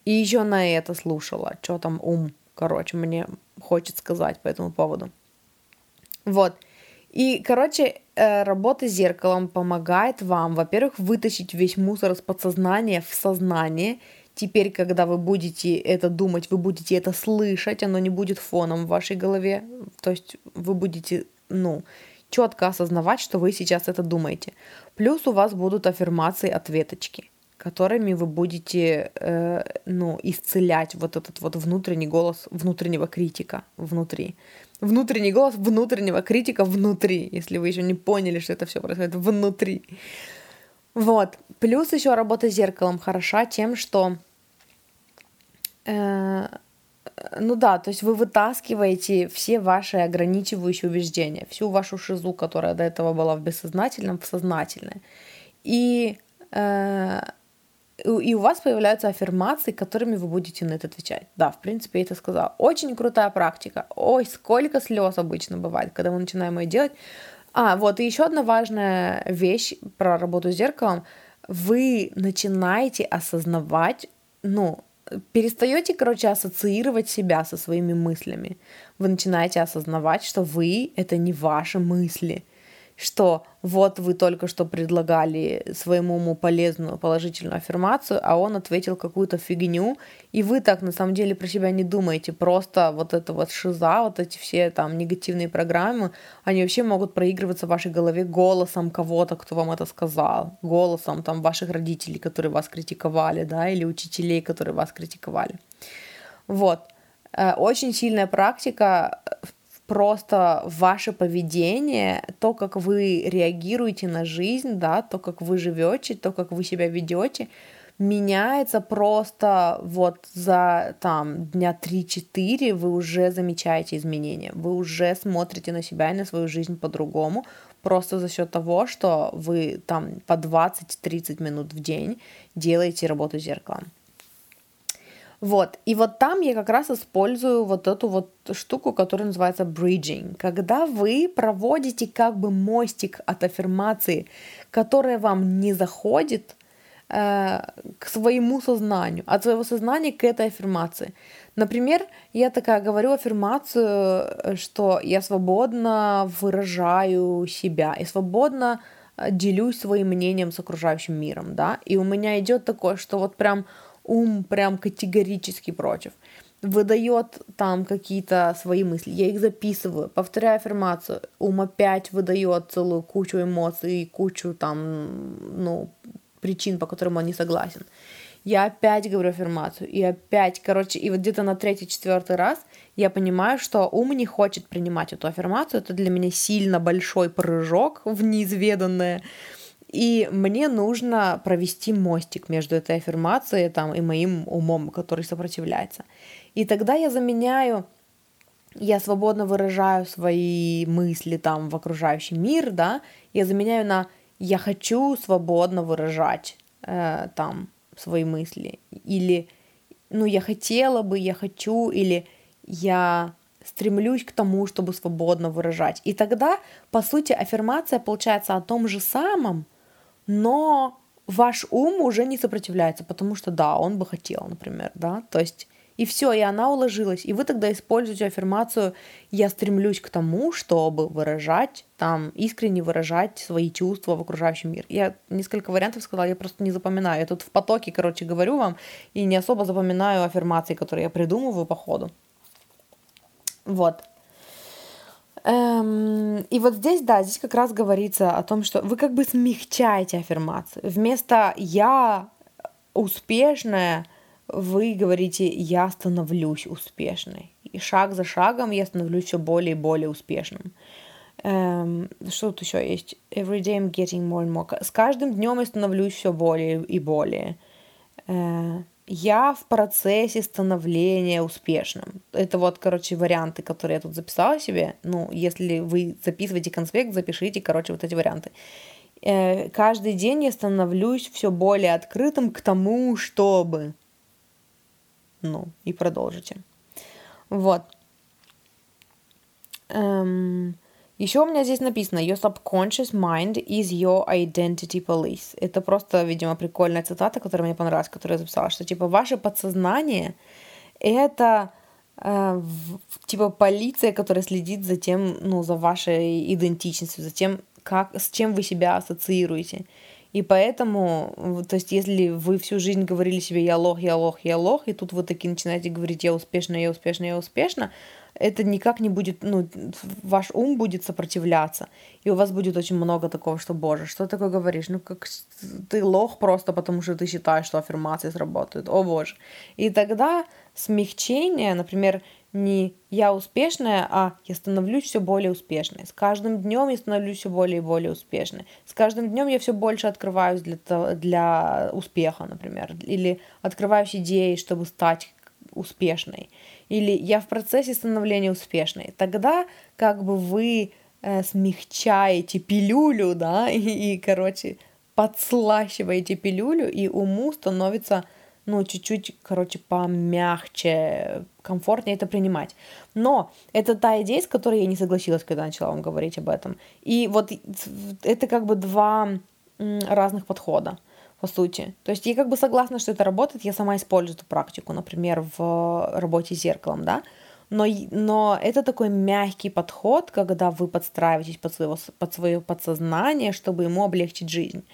И еще на это слушала, что там ум, короче, мне хочет сказать по этому поводу. Вот. И, короче, э, работа с зеркалом помогает вам, во-первых, вытащить весь мусор из подсознания в сознание. Теперь, когда вы будете это думать, вы будете это слышать, оно не будет фоном в вашей голове. То есть вы будете, ну, четко осознавать, что вы сейчас это думаете. Плюс у вас будут аффирмации ответочки, которыми вы будете, э, ну, исцелять вот этот вот внутренний голос внутреннего критика внутри внутренний голос внутреннего критика внутри, если вы еще не поняли, что это все происходит внутри. Вот. Плюс еще работа с зеркалом хороша тем, что ну да, то есть вы вытаскиваете все ваши ограничивающие убеждения, всю вашу шизу, которая до этого была в бессознательном, в сознательное. И э, и у вас появляются аффирмации, которыми вы будете на это отвечать. Да, в принципе, я это сказала. Очень крутая практика. Ой, сколько слез обычно бывает, когда мы начинаем ее делать. А, вот, и еще одна важная вещь про работу с зеркалом. Вы начинаете осознавать, ну, перестаете, короче, ассоциировать себя со своими мыслями. Вы начинаете осознавать, что вы — это не ваши мысли — что вот вы только что предлагали своему уму полезную положительную аффирмацию, а он ответил какую-то фигню, и вы так на самом деле про себя не думаете, просто вот это вот шиза, вот эти все там негативные программы, они вообще могут проигрываться в вашей голове голосом кого-то, кто вам это сказал, голосом там ваших родителей, которые вас критиковали, да, или учителей, которые вас критиковали. Вот. Э, очень сильная практика просто ваше поведение, то, как вы реагируете на жизнь, да, то, как вы живете, то, как вы себя ведете, меняется просто вот за там дня 3-4 вы уже замечаете изменения, вы уже смотрите на себя и на свою жизнь по-другому, просто за счет того, что вы там по 20-30 минут в день делаете работу зеркалом. Вот, и вот там я как раз использую вот эту вот штуку, которая называется bridging. Когда вы проводите как бы мостик от аффирмации, которая вам не заходит, э, к своему сознанию, от своего сознания к этой аффирмации. Например, я такая говорю аффирмацию, что я свободно выражаю себя и свободно э, делюсь своим мнением с окружающим миром, да, и у меня идет такое, что вот прям ум прям категорически против. Выдает там какие-то свои мысли, я их записываю, повторяю аффирмацию, ум опять выдает целую кучу эмоций и кучу там, ну, причин, по которым он не согласен. Я опять говорю аффирмацию, и опять, короче, и вот где-то на третий-четвертый раз я понимаю, что ум не хочет принимать эту аффирмацию, это для меня сильно большой прыжок в неизведанное, и мне нужно провести мостик между этой аффирмацией там, и моим умом, который сопротивляется. И тогда я заменяю я свободно выражаю свои мысли там в окружающий мир, да, я заменяю на я хочу свободно выражать э, там свои мысли. Или, ну, я хотела бы, я хочу, или я стремлюсь к тому, чтобы свободно выражать. И тогда, по сути, аффирмация получается о том же самом, но ваш ум уже не сопротивляется, потому что да, он бы хотел, например, да, то есть и все, и она уложилась. И вы тогда используете аффирмацию «я стремлюсь к тому, чтобы выражать, там, искренне выражать свои чувства в окружающем мире». Я несколько вариантов сказала, я просто не запоминаю. Я тут в потоке, короче, говорю вам, и не особо запоминаю аффирмации, которые я придумываю по ходу. Вот. Эм, и вот здесь, да, здесь как раз говорится о том, что вы как бы смягчаете аффирмацию. Вместо «я успешная», вы говорите «я становлюсь успешной». И шаг за шагом я становлюсь все более и более успешным. Эм, что тут еще есть? Every day I'm getting more and more. С каждым днем я становлюсь все более и более. Э, я в процессе становления успешным. Это вот, короче, варианты, которые я тут записала себе. Ну, если вы записываете конспект, запишите, короче, вот эти варианты. Э, каждый день я становлюсь все более открытым к тому, чтобы ну, и продолжите. Вот. Эм, еще у меня здесь написано Your subconscious mind is your identity police. Это просто, видимо, прикольная цитата, которая мне понравилась, которую я записала, что типа ваше подсознание это э, типа полиция, которая следит за тем, ну, за вашей идентичностью, за тем, как, с чем вы себя ассоциируете. И поэтому, то есть, если вы всю жизнь говорили себе «я лох, я лох, я лох», и тут вы таки начинаете говорить «я успешна, я успешна, я успешна», это никак не будет, ну, ваш ум будет сопротивляться, и у вас будет очень много такого, что, боже, что ты такое говоришь? Ну, как ты лох просто потому, что ты считаешь, что аффирмации сработают, о боже. И тогда смягчение, например, не я успешная, а я становлюсь все более успешной. С каждым днем я становлюсь все более и более успешной. С каждым днем я все больше открываюсь для, для успеха, например. Или открываюсь идеей, чтобы стать успешной. Или я в процессе становления успешной. Тогда как бы вы э, смягчаете пилюлю, да, и, и, короче, подслащиваете пилюлю, и уму становится ну, чуть-чуть, короче, помягче, комфортнее это принимать. Но это та идея, с которой я не согласилась, когда начала вам говорить об этом. И вот это как бы два разных подхода по сути. То есть я как бы согласна, что это работает, я сама использую эту практику, например, в работе с зеркалом, да, но, но это такой мягкий подход, когда вы подстраиваетесь под, своего, под свое подсознание, чтобы ему облегчить жизнь.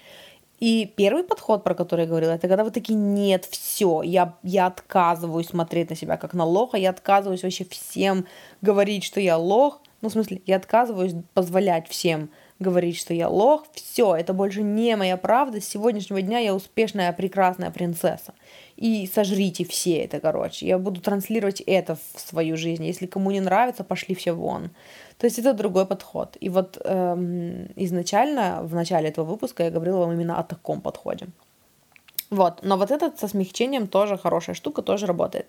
И первый подход, про который я говорила, это когда вы такие, нет, все, я, я отказываюсь смотреть на себя как на лоха, я отказываюсь вообще всем говорить, что я лох, ну, в смысле, я отказываюсь позволять всем говорить, что я лох, все, это больше не моя правда, с сегодняшнего дня я успешная, прекрасная принцесса. И сожрите все это, короче, я буду транслировать это в свою жизнь, если кому не нравится, пошли все вон. То есть это другой подход. И вот эм, изначально, в начале этого выпуска я говорила вам именно о таком подходе. Вот, но вот этот со смягчением тоже хорошая штука, тоже работает.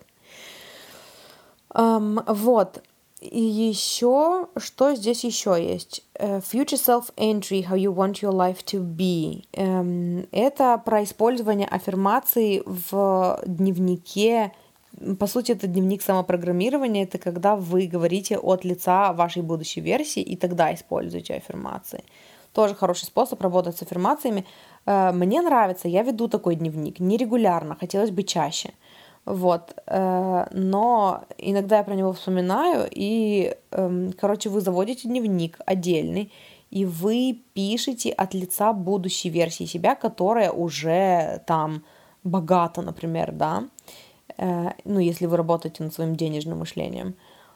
Эм, вот, и еще, что здесь еще есть? Uh, future self-entry, how you want your life to be. Um, это про использование аффирмаций в дневнике по сути, это дневник самопрограммирования, это когда вы говорите от лица вашей будущей версии и тогда используете аффирмации. Тоже хороший способ работать с аффирмациями. Э, мне нравится, я веду такой дневник нерегулярно, хотелось бы чаще. Вот, э, но иногда я про него вспоминаю, и, эм, короче, вы заводите дневник отдельный, и вы пишете от лица будущей версии себя, которая уже там богата, например, да, Э, ну, если вы работаете над своим денежным мышлением.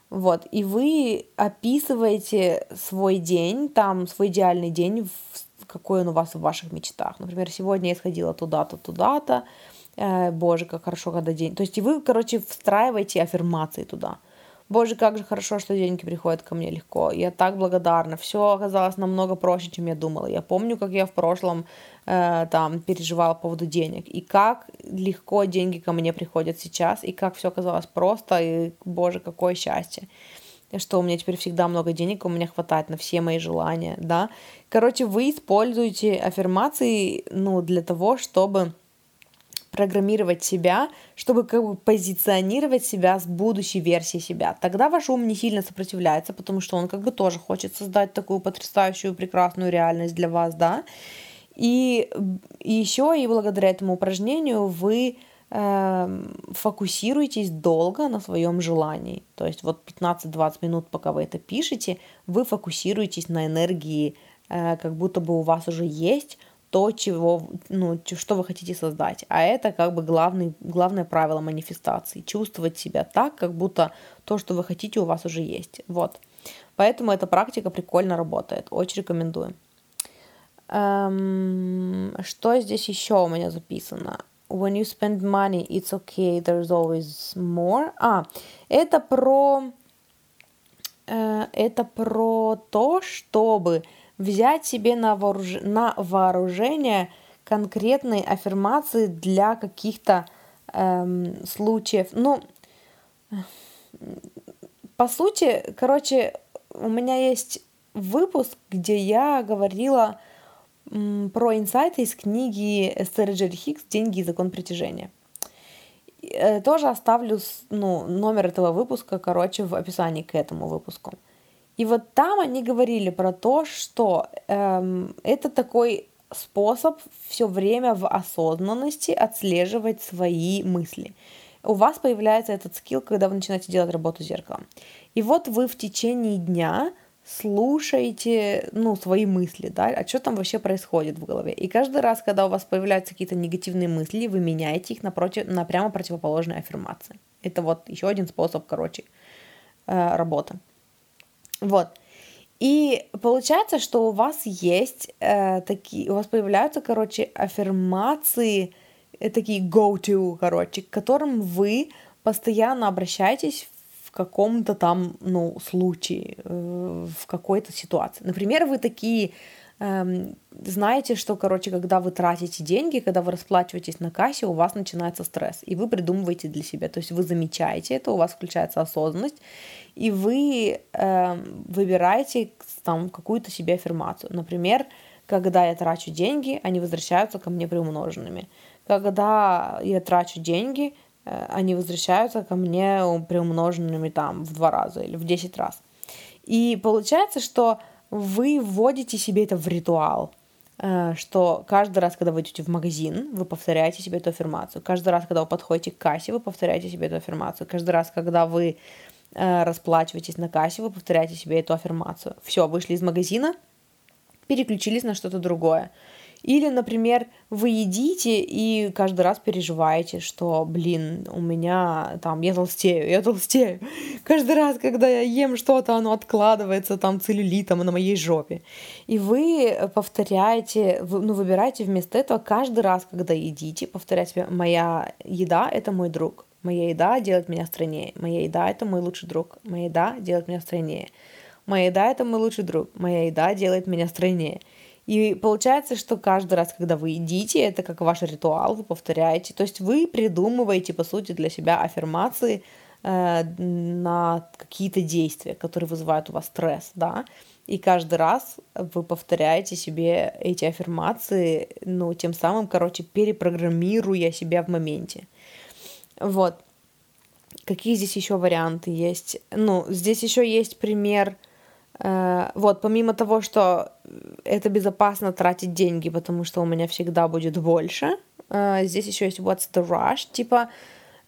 Вот, и вы описываете свой день, там, свой идеальный день, какой он у вас в ваших мечтах. Например, сегодня я сходила туда-то, туда-то, боже, как хорошо, когда день. То есть и вы, короче, встраиваете аффирмации туда – Боже, как же хорошо, что деньги приходят ко мне легко. Я так благодарна. Все оказалось намного проще, чем я думала. Я помню, как я в прошлом э, там переживала по поводу денег. И как легко деньги ко мне приходят сейчас. И как все оказалось просто. И, боже, какое счастье. что у меня теперь всегда много денег, у меня хватает на все мои желания, да. Короче, вы используете аффирмации, ну, для того, чтобы программировать себя, чтобы как бы позиционировать себя с будущей версией себя. Тогда ваш ум не сильно сопротивляется, потому что он как бы тоже хочет создать такую потрясающую, прекрасную реальность для вас, да. И, еще и благодаря этому упражнению вы э, фокусируетесь долго на своем желании. То есть вот 15-20 минут, пока вы это пишете, вы фокусируетесь на энергии, э, как будто бы у вас уже есть то, чего, ну, что вы хотите создать. А это как бы главный, главное правило манифестации. Чувствовать себя так, как будто то, что вы хотите, у вас уже есть. Вот. Поэтому эта практика прикольно работает. Очень рекомендую. Эм, что здесь еще у меня записано? When you spend money, it's okay, there's always more. А, это про... Э, это про то, чтобы взять себе на, вооруж... на вооружение конкретные аффирмации для каких-то эм, случаев. Ну, по сути, короче, у меня есть выпуск, где я говорила м, про инсайты из книги Эстер Хикс «Деньги и закон притяжения». Э, тоже оставлю ну, номер этого выпуска, короче, в описании к этому выпуску. И вот там они говорили про то, что эм, это такой способ все время в осознанности отслеживать свои мысли. У вас появляется этот скилл, когда вы начинаете делать работу зеркалом. И вот вы в течение дня слушаете, ну, свои мысли, да, а что там вообще происходит в голове. И каждый раз, когда у вас появляются какие-то негативные мысли, вы меняете их напротив, на прямо противоположные аффирмации. Это вот еще один способ, короче, э, работы. Вот. И получается, что у вас есть э, такие, у вас появляются, короче, аффирмации, э, такие go-to, короче, к которым вы постоянно обращаетесь в каком-то там, ну, случае, э, в какой-то ситуации. Например, вы такие эм, знаете, что, короче, когда вы тратите деньги, когда вы расплачиваетесь на кассе, у вас начинается стресс, и вы придумываете для себя, то есть вы замечаете это, у вас включается осознанность, и вы э, выбираете там какую-то себе аффирмацию. Например, когда я трачу деньги, они возвращаются ко мне приумноженными. Когда я трачу деньги, э, они возвращаются ко мне приумноженными там в два раза или в десять раз. И получается, что вы вводите себе это в ритуал, э, что каждый раз, когда вы идете в магазин, вы повторяете себе эту аффирмацию. Каждый раз, когда вы подходите к кассе, вы повторяете себе эту аффирмацию. Каждый раз, когда вы э, расплачиваетесь на кассе, вы повторяете себе эту аффирмацию. Все, вышли из магазина, переключились на что-то другое. Или, например, вы едите и каждый раз переживаете, что, блин, у меня там, я толстею, я толстею. Каждый раз, когда я ем что-то, оно откладывается там целлюлитом на моей жопе. И вы повторяете, ну, выбираете вместо этого каждый раз, когда едите, повторять моя еда — это мой друг. Моя еда делает меня стройнее. Моя еда — это мой лучший друг. Моя еда делает меня стройнее. Моя еда — это мой лучший друг. Моя еда делает меня стройнее. И получается, что каждый раз, когда вы едите, это как ваш ритуал, вы повторяете. То есть вы придумываете, по сути, для себя аффирмации э, на какие-то действия, которые вызывают у вас стресс, да. И каждый раз вы повторяете себе эти аффирмации, ну, тем самым, короче, перепрограммируя себя в моменте. Вот. Какие здесь еще варианты есть? Ну, здесь еще есть пример – вот, помимо того, что это безопасно тратить деньги, потому что у меня всегда будет больше, э, здесь еще есть what's the rush, типа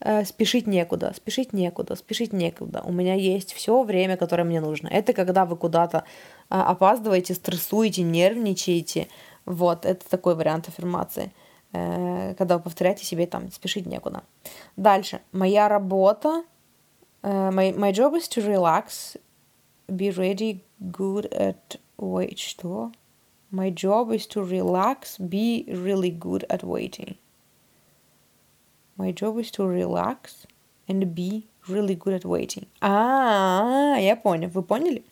э, спешить некуда, спешить некуда, спешить некуда. У меня есть все время, которое мне нужно. Это когда вы куда-то опаздываете, стрессуете, нервничаете. Вот, это такой вариант аффирмации. Когда вы повторяете себе там спешить некуда. Дальше. Моя работа. My, my job is to relax be really good at wait что? My job is to relax, be really good at waiting. My job is to relax and be really good at waiting. А, я понял. Вы поняли?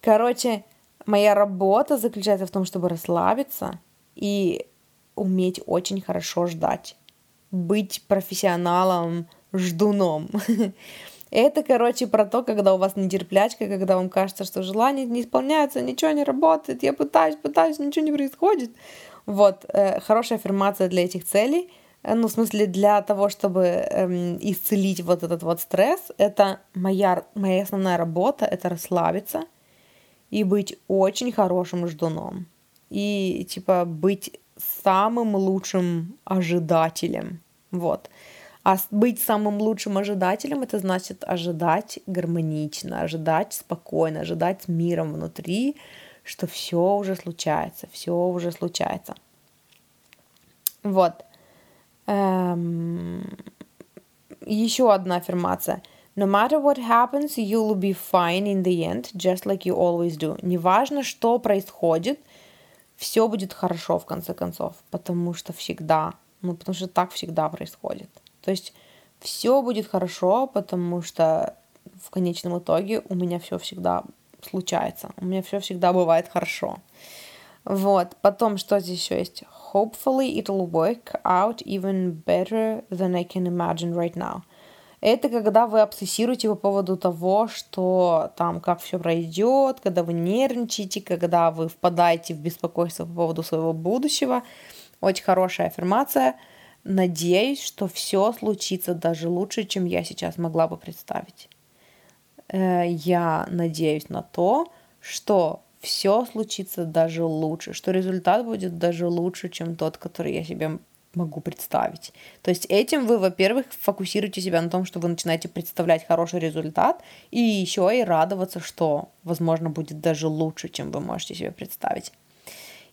Короче, моя работа заключается в том, чтобы расслабиться и уметь очень хорошо ждать. Быть профессионалом, ждуном. Это, короче, про то, когда у вас нетерплячка, когда вам кажется, что желание не исполняется, ничего не работает, я пытаюсь, пытаюсь, ничего не происходит. Вот, э, хорошая аффирмация для этих целей, э, ну, в смысле, для того, чтобы э, исцелить вот этот вот стресс, это моя, моя основная работа, это расслабиться и быть очень хорошим ждуном. И, типа, быть самым лучшим ожидателем. Вот. А быть самым лучшим ожидателем это значит ожидать гармонично, ожидать спокойно, ожидать с миром внутри, что все уже случается, все уже случается. Вот. Эм... Еще одна аффирмация. No matter what happens, you'll be fine in the end, just like you always do. Неважно, что происходит, все будет хорошо в конце концов, потому что всегда, ну потому что так всегда происходит. То есть все будет хорошо, потому что в конечном итоге у меня все всегда случается. У меня все всегда бывает хорошо. Вот. Потом, что здесь еще есть? Hopefully it'll work out even better than I can imagine right now. Это когда вы обсессируете по поводу того, что там как все пройдет, когда вы нервничаете, когда вы впадаете в беспокойство по поводу своего будущего. Очень хорошая аффирмация. Надеюсь, что все случится даже лучше, чем я сейчас могла бы представить. Э, я надеюсь на то, что все случится даже лучше, что результат будет даже лучше, чем тот, который я себе могу представить. То есть этим вы, во-первых, фокусируете себя на том, что вы начинаете представлять хороший результат, и еще и радоваться, что, возможно, будет даже лучше, чем вы можете себе представить.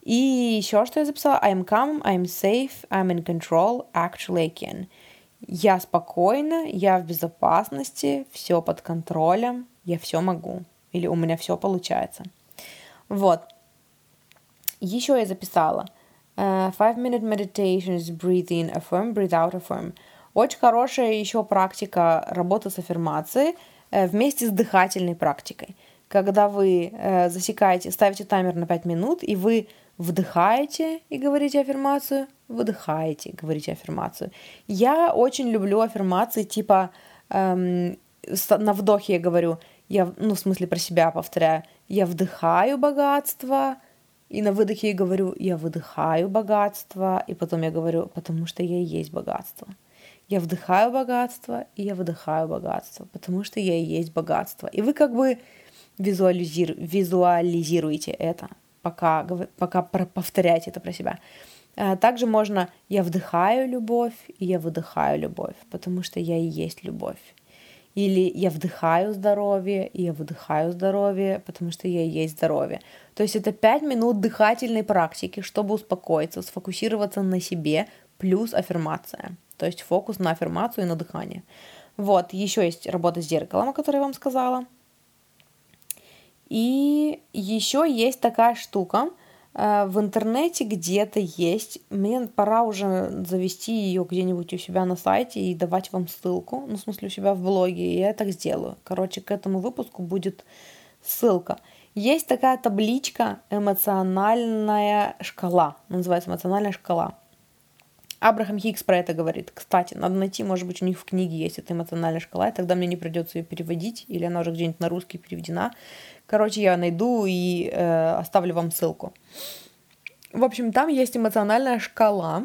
И еще что я записала? I'm calm, I'm safe, I'm in control, actually I can. Я спокойна, я в безопасности, все под контролем, я все могу. Или у меня все получается. Вот. Еще я записала. Uh, five minute meditations, breathe in, affirm, breathe out, affirm. Очень хорошая еще практика работы с аффирмацией э, вместе с дыхательной практикой. Когда вы э, засекаете, ставите таймер на 5 минут, и вы вдыхаете и говорите аффирмацию, выдыхаете и говорите аффирмацию. Я очень люблю аффирмации типа эм, на вдохе я говорю, я, ну, в смысле про себя повторяю, я вдыхаю богатство, и на выдохе я говорю, я выдыхаю богатство, и потом я говорю, потому что я и есть богатство. Я вдыхаю богатство, и я выдыхаю богатство, потому что я и есть богатство. И вы как бы визуализиру, визуализируете это пока, пока повторяете это про себя. А, также можно «я вдыхаю любовь» и «я выдыхаю любовь», потому что я и есть любовь. Или «я вдыхаю здоровье» и «я выдыхаю здоровье», потому что я и есть здоровье. То есть это 5 минут дыхательной практики, чтобы успокоиться, сфокусироваться на себе, плюс аффирмация. То есть фокус на аффирмацию и на дыхание. Вот, еще есть работа с зеркалом, о которой я вам сказала. И еще есть такая штука, э, в интернете где-то есть. Мне пора уже завести ее где-нибудь у себя на сайте и давать вам ссылку. Ну, в смысле, у себя в блоге. И я так сделаю. Короче, к этому выпуску будет ссылка. Есть такая табличка «Эмоциональная шкала». Называется «Эмоциональная шкала». Абрахам Хикс про это говорит. Кстати, надо найти, может быть, у них в книге есть эта эмоциональная шкала, и тогда мне не придется ее переводить, или она уже где-нибудь на русский переведена. Короче, я найду и э, оставлю вам ссылку. В общем, там есть эмоциональная шкала,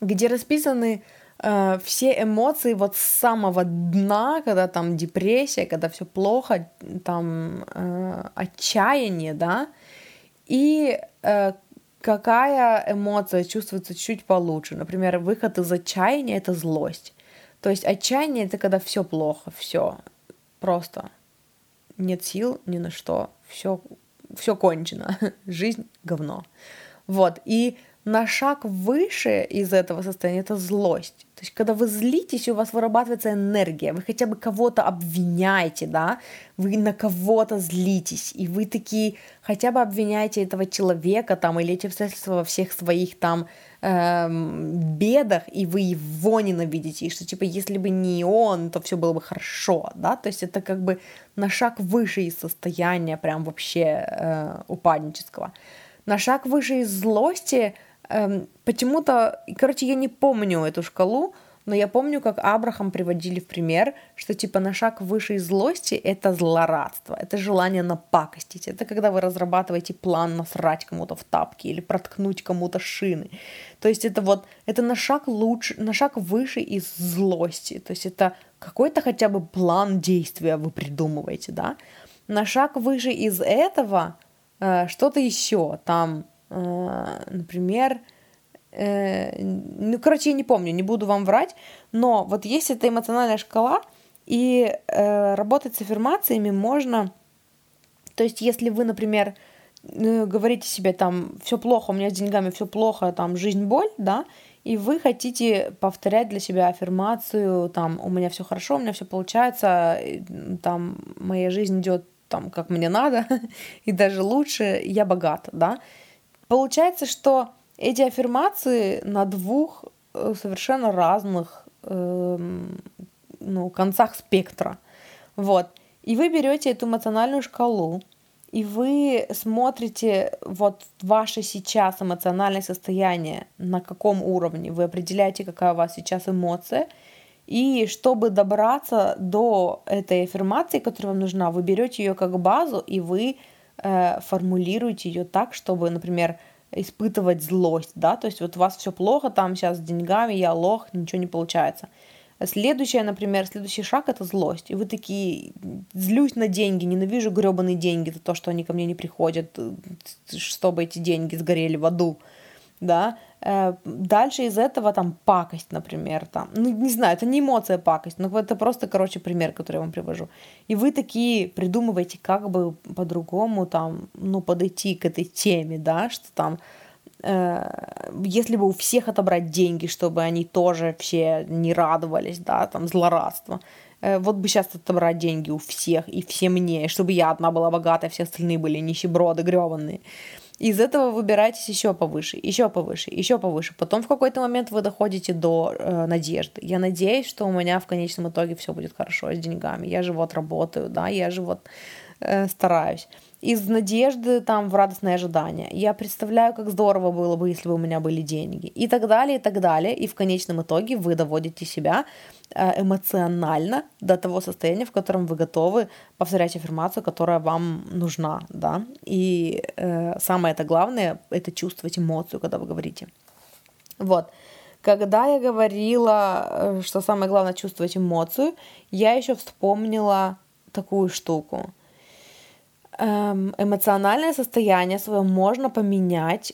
где расписаны э, все эмоции вот с самого дна, когда там депрессия, когда все плохо, там э, отчаяние, да, и э, какая эмоция чувствуется чуть получше. Например, выход из отчаяния это злость. То есть отчаяние это когда все плохо, все просто нет сил ни на что, все, все кончено, жизнь говно. Вот, и на шаг выше из этого состояния это злость. То есть, когда вы злитесь, у вас вырабатывается энергия, вы хотя бы кого-то обвиняете, да, вы на кого-то злитесь, и вы такие хотя бы обвиняете этого человека там или эти обстоятельства во всех своих там эм, бедах, и вы его ненавидите, и что типа если бы не он, то все было бы хорошо, да, то есть это как бы на шаг выше из состояния прям вообще э, упаднического. На шаг выше из злости эм, почему-то, короче, я не помню эту шкалу, Но я помню, как Абрахам приводили в пример, что типа на шаг выше злости это злорадство, это желание напакостить, это когда вы разрабатываете план насрать кому-то в тапки или проткнуть кому-то шины. То есть это вот, это на шаг лучше, на шаг выше из злости. То есть это какой-то хотя бы план действия вы придумываете, да? На шаг выше из этого э, что-то еще, там, например, Э, ну, короче, я не помню, не буду вам врать, но вот есть эта эмоциональная шкала, и э, работать с аффирмациями можно, то есть если вы, например, э, говорите себе там, все плохо, у меня с деньгами все плохо, там, жизнь боль, да, и вы хотите повторять для себя аффирмацию, там, у меня все хорошо, у меня все получается, там, моя жизнь идет там, как мне надо, и даже лучше, я богат, да. Получается, что эти аффирмации на двух э, совершенно разных э, ну, концах спектра. Вот. И вы берете эту эмоциональную шкалу, и вы смотрите вот ваше сейчас эмоциональное состояние, на каком уровне, вы определяете, какая у вас сейчас эмоция, и чтобы добраться до этой аффирмации, которая вам нужна, вы берете ее как базу, и вы э, формулируете ее так, чтобы, например, испытывать злость, да, то есть вот у вас все плохо там сейчас с деньгами, я лох, ничего не получается. Следующее, например, следующий шаг это злость. И вы такие, злюсь на деньги, ненавижу гребаные деньги за то, что они ко мне не приходят, чтобы эти деньги сгорели в аду да, э, дальше из этого там пакость, например, там, ну, не знаю, это не эмоция пакость, но это просто, короче, пример, который я вам привожу. И вы такие придумываете, как бы по-другому там, ну, подойти к этой теме, да, что там, э, если бы у всех отобрать деньги, чтобы они тоже все не радовались, да, там, злорадство, э, вот бы сейчас отобрать деньги у всех, и все мне, чтобы я одна была богатая, все остальные были нищеброды гребаные. Из этого выбирайтесь еще повыше, еще повыше, еще повыше. Потом в какой-то момент вы доходите до э, надежды. Я надеюсь, что у меня в конечном итоге все будет хорошо с деньгами. Я же вот работаю, да, я же вот э, стараюсь из надежды там в радостное ожидание. Я представляю, как здорово было бы, если бы у меня были деньги. И так далее, и так далее. И в конечном итоге вы доводите себя эмоционально до того состояния, в котором вы готовы повторять аффирмацию, которая вам нужна, да. И э, самое это главное — это чувствовать эмоцию, когда вы говорите. Вот. Когда я говорила, э, что самое главное чувствовать эмоцию, я еще вспомнила такую штуку — эм, эмоциональное состояние свое можно поменять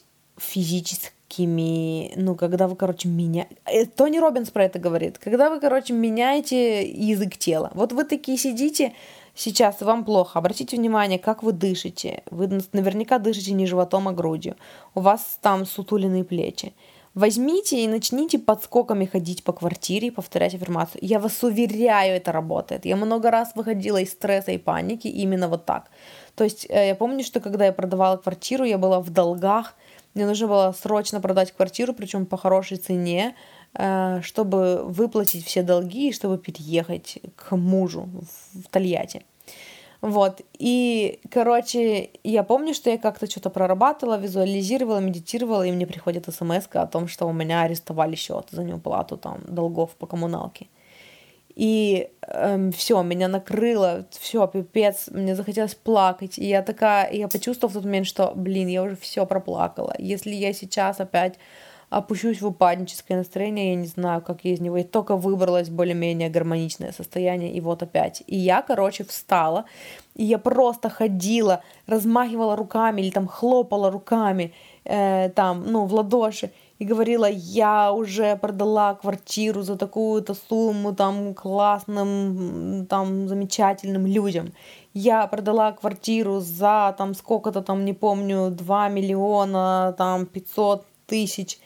физическими, ну, когда вы, короче, меня... Э, Тони Робинс про это говорит. Когда вы, короче, меняете язык тела. Вот вы такие сидите, сейчас вам плохо, обратите внимание, как вы дышите. Вы наверняка дышите не животом, а грудью. У вас там сутуленные плечи. Возьмите и начните подскоками ходить по квартире и повторять аффирмацию. Я вас уверяю, это работает. Я много раз выходила из стресса и паники именно вот так. То есть э, я помню, что когда я продавала квартиру, я была в долгах, мне нужно было срочно продать квартиру, причем по хорошей цене, э, чтобы выплатить все долги и чтобы переехать к мужу в Тольятти. Вот, и, короче, я помню, что я как-то что-то прорабатывала, визуализировала, медитировала, и мне приходит смс о том, что у меня арестовали счет за неуплату там долгов по коммуналке. И эм, все, меня накрыло, все, пипец, мне захотелось плакать. И я такая, я почувствовала в тот момент, что, блин, я уже все проплакала. Если я сейчас опять опущусь в упадническое настроение, я не знаю, как я из него. Я только выбралась более-менее гармоничное состояние, и вот опять. И я, короче, встала, и я просто ходила, размахивала руками или там хлопала руками, э, там, ну, в ладоши и говорила, я уже продала квартиру за такую-то сумму там классным, там замечательным людям. Я продала квартиру за там сколько-то там, не помню, 2 миллиона, там 500 тысяч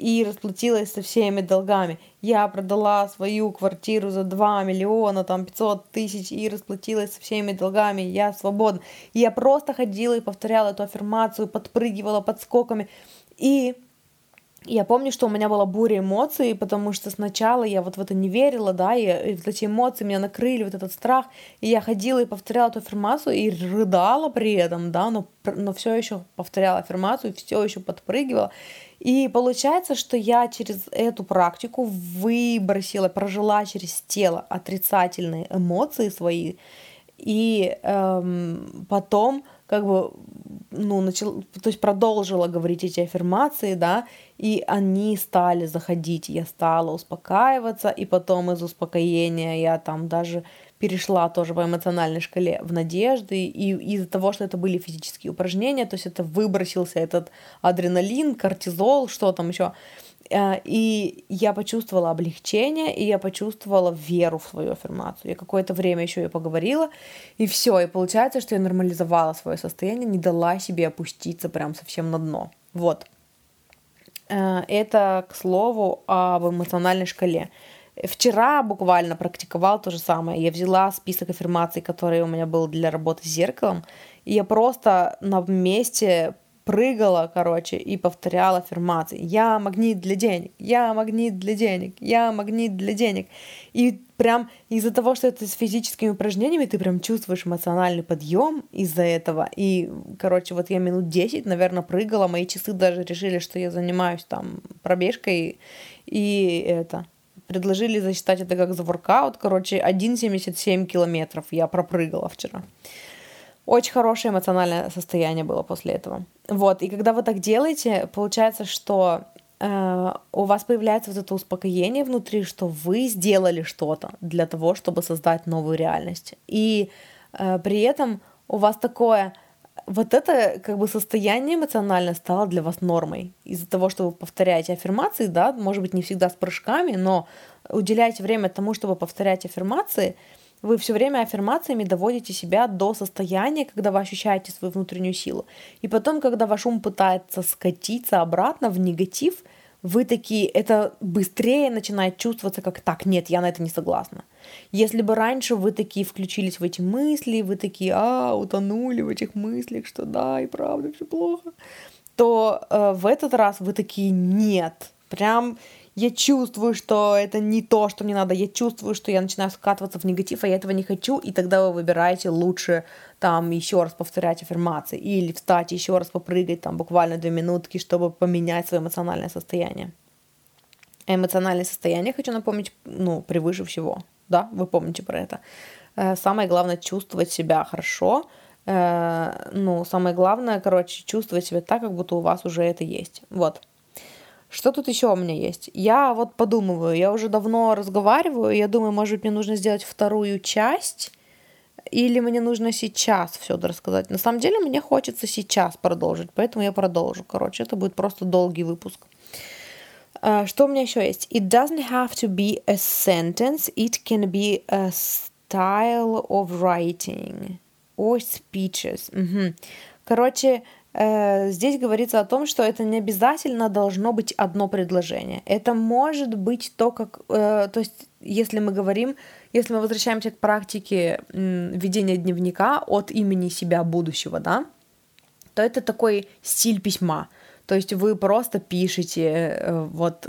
и расплатилась со всеми долгами. Я продала свою квартиру за 2 миллиона, там 500 тысяч и расплатилась со всеми долгами. Я свободна. Я просто ходила и повторяла эту аффирмацию, подпрыгивала подскоками. И я помню, что у меня была буря эмоций, потому что сначала я вот в это не верила, да, и, и вот эти эмоции меня накрыли, вот этот страх, и я ходила и повторяла эту аффирмацию и рыдала при этом, да, но, но все еще повторяла аффирмацию, все еще подпрыгивала. И получается, что я через эту практику выбросила, прожила через тело отрицательные эмоции свои, и эм, потом как бы ну, начал, то есть продолжила говорить эти аффирмации, да, и они стали заходить, я стала успокаиваться, и потом из успокоения я там даже перешла тоже по эмоциональной шкале в надежды, и из-за того, что это были физические упражнения, то есть это выбросился этот адреналин, кортизол, что там еще, Э, и я почувствовала облегчение, и я почувствовала веру в свою аффирмацию. Я какое-то время еще и поговорила, и все. И получается, что я нормализовала свое состояние, не дала себе опуститься прям совсем на дно. Вот. Э, это, к слову, об эмоциональной шкале. Вчера буквально практиковал то же самое. Я взяла список аффирмаций, который у меня был для работы с зеркалом, и я просто на месте прыгала, короче, и повторяла аффирмации. Я магнит для денег, я магнит для денег, я магнит для денег. И прям из-за того, что это с физическими упражнениями, ты прям чувствуешь эмоциональный подъем из-за этого. И, короче, вот я минут 10, наверное, прыгала, мои часы даже решили, что я занимаюсь там пробежкой, и это, предложили засчитать это как за воркаут, короче, 1,77 километров я пропрыгала вчера. Очень хорошее эмоциональное состояние было после этого. Вот, и когда вы так делаете, получается, что э, у вас появляется вот это успокоение внутри, что вы сделали что-то для того, чтобы создать новую реальность. И э, при этом у вас такое вот это как бы состояние эмоциональное стало для вас нормой. Из-за того, что вы повторяете аффирмации, да, может быть, не всегда с прыжками, но уделяете время тому, чтобы повторять аффирмации – вы все время аффирмациями доводите себя до состояния, когда вы ощущаете свою внутреннюю силу. И потом, когда ваш ум пытается скатиться обратно в негатив, вы такие, это быстрее начинает чувствоваться как так, нет, я на это не согласна. Если бы раньше вы такие включились в эти мысли, вы такие, а, утонули в этих мыслях, что да, и правда все плохо, то э, в этот раз вы такие, нет, прям я чувствую, что это не то, что мне надо, я чувствую, что я начинаю скатываться в негатив, а я этого не хочу, и тогда вы выбираете лучше там еще раз повторять аффирмации или встать еще раз попрыгать там буквально две минутки, чтобы поменять свое эмоциональное состояние. Эмоциональное состояние, хочу напомнить, ну, превыше всего, да, вы помните про это. Э, самое главное чувствовать себя хорошо, э, ну, самое главное, короче, чувствовать себя так, как будто у вас уже это есть. Вот. Что тут еще у меня есть? Я вот подумываю, я уже давно разговариваю, я думаю, может быть, мне нужно сделать вторую часть, или мне нужно сейчас все рассказать. На самом деле, мне хочется сейчас продолжить, поэтому я продолжу. Короче, это будет просто долгий выпуск. Uh, что у меня еще есть? It doesn't have to be a sentence, it can be a style of writing or speeches. Короче, здесь говорится о том, что это не обязательно должно быть одно предложение. Это может быть то, как... Э, то есть, если мы говорим, если мы возвращаемся к практике ведения дневника от имени себя будущего, да, то это такой стиль письма. То есть вы просто пишете э, вот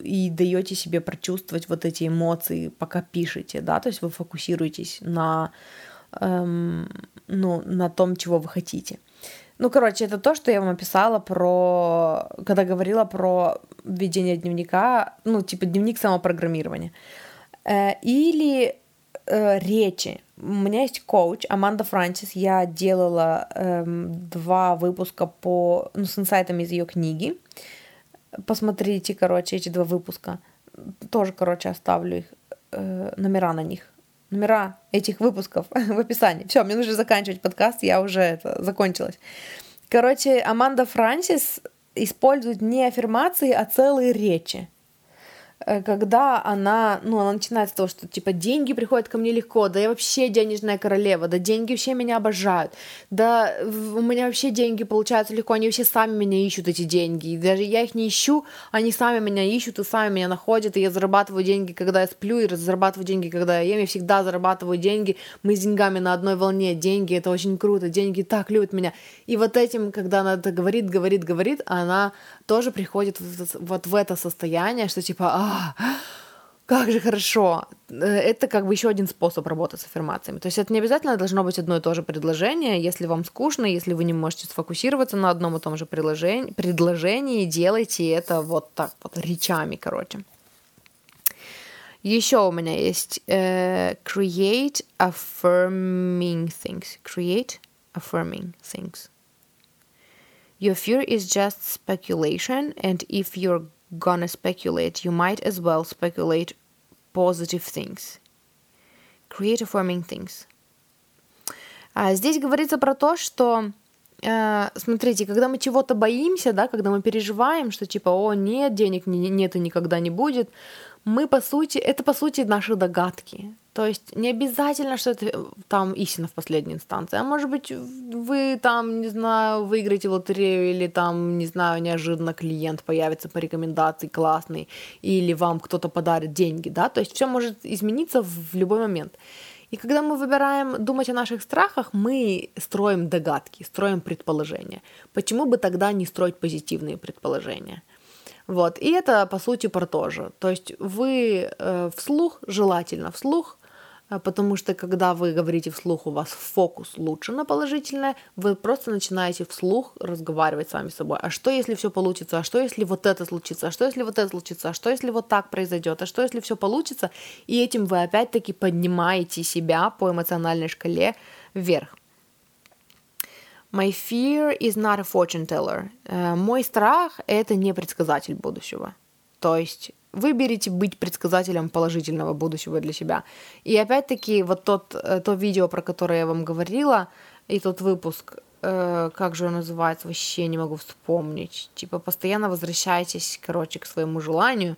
и даете себе прочувствовать вот эти эмоции, пока пишете, да, то есть вы фокусируетесь на, эм, ну, на том, чего вы хотите. Ну, короче, это то, что я вам описала про... Когда говорила про ведение дневника, ну, типа дневник самопрограммирования. Э, или э, речи. У меня есть коуч Аманда Франсис. Я делала э, два выпуска по, ну, с инсайтами из ее книги. Посмотрите, короче, эти два выпуска. Тоже, короче, оставлю их, э, номера на них номера этих выпусков в описании. Все, мне нужно заканчивать подкаст, я уже это закончилась. Короче, Аманда Франсис использует не аффирмации, а целые речи. Э, когда она, ну, она начинает с того, что, типа, деньги приходят ко мне легко, да я вообще денежная королева, да деньги вообще меня обожают, да у меня вообще деньги получаются легко, они вообще сами меня ищут, эти деньги, и даже я их не ищу, они сами меня ищут и сами меня находят, и я зарабатываю деньги, когда я сплю, и зарабатываю деньги, когда я ем, я всегда зарабатываю деньги, мы с деньгами на одной волне, деньги, это очень круто, деньги так любят меня, и вот этим, когда она это говорит, говорит, говорит, она тоже приходит вот в это состояние, что типа, а, как же хорошо. Э, это как бы еще один способ работать с аффирмациями. То есть это не обязательно должно быть одно и то же предложение. Если вам скучно, если вы не можете сфокусироваться на одном и том же предложении, предложении делайте это вот так вот речами, короче. Еще у меня есть uh, create affirming things. Create affirming things. Your fear is just speculation, and if you're gonna speculate, you might as well speculate positive things. Create affirming things. А здесь говорится про то, что э, смотрите, когда мы чего-то боимся, да, когда мы переживаем, что типа, о, нет, денег не, нет и никогда не будет, мы, по сути, это, по сути, наши догадки. То есть не обязательно, что это э, там истина в последней инстанции, а может быть, вы там, не знаю, выиграете лотерею или там, не знаю, неожиданно клиент появится по рекомендации классный, или вам кто-то подарит деньги, да, то есть все может измениться в любой момент. И когда мы выбираем думать о наших страхах, мы строим догадки, строим предположения. Почему бы тогда не строить позитивные предположения? Вот. И это, по сути, про то же. То есть вы э, вслух, желательно вслух, потому что когда вы говорите вслух, у вас фокус лучше на положительное, вы просто начинаете вслух разговаривать сами с собой. А что, если все получится? А что, если вот это случится? А что, если вот это случится? А что, если вот так произойдет? А что, если все получится? И этим вы опять-таки поднимаете себя по эмоциональной шкале вверх. My fear is not a fortune teller. Uh, мой страх — это не предсказатель будущего. То есть выберите быть предсказателем положительного будущего для себя. И опять-таки вот тот, э, то видео, про которое я вам говорила, и тот выпуск, э, как же он называется, вообще не могу вспомнить. Типа постоянно возвращайтесь, короче, к своему желанию.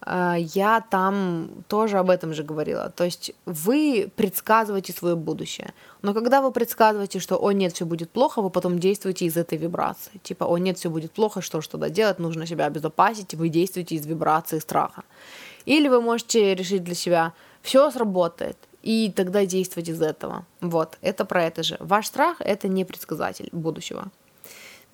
А, я там тоже об этом же говорила. То есть вы предсказываете свое будущее. Но когда вы предсказываете, что «О, нет, все будет плохо», вы потом действуете из этой вибрации. Типа «О, нет, все будет плохо, что ж тогда делать? Нужно себя обезопасить», вы действуете из вибрации страха. Или вы можете решить для себя «Все сработает», и тогда действовать из этого. Вот, это про это же. Ваш страх — это не предсказатель будущего.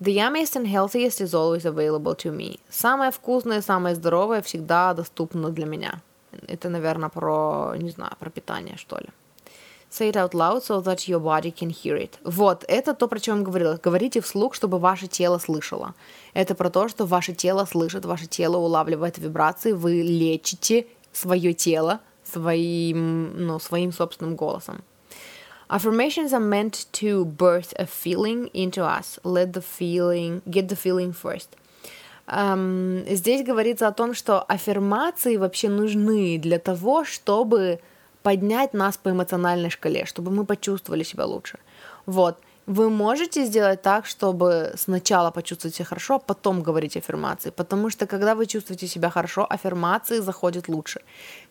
The yummiest and healthiest is always available to me. Самое вкусное, самое здоровое всегда доступно для меня. Это, наверное, про, не знаю, про питание, что ли. Say it out loud so that your body can hear it. Вот, это то, про чем я говорила. Говорите вслух, чтобы ваше тело слышало. Это про то, что ваше тело слышит, ваше тело улавливает вибрации, вы лечите свое тело своим, ну, своим собственным голосом. Affirmations are meant to birth a feeling into us. Let the feeling, get the feeling first. Um, здесь говорится о том, что аффирмации вообще нужны для того, чтобы поднять нас по эмоциональной шкале, чтобы мы почувствовали себя лучше. Вот. Вы можете сделать так, чтобы сначала почувствовать себя хорошо, а потом говорить аффирмации, потому что когда вы чувствуете себя хорошо, аффирмации заходят лучше.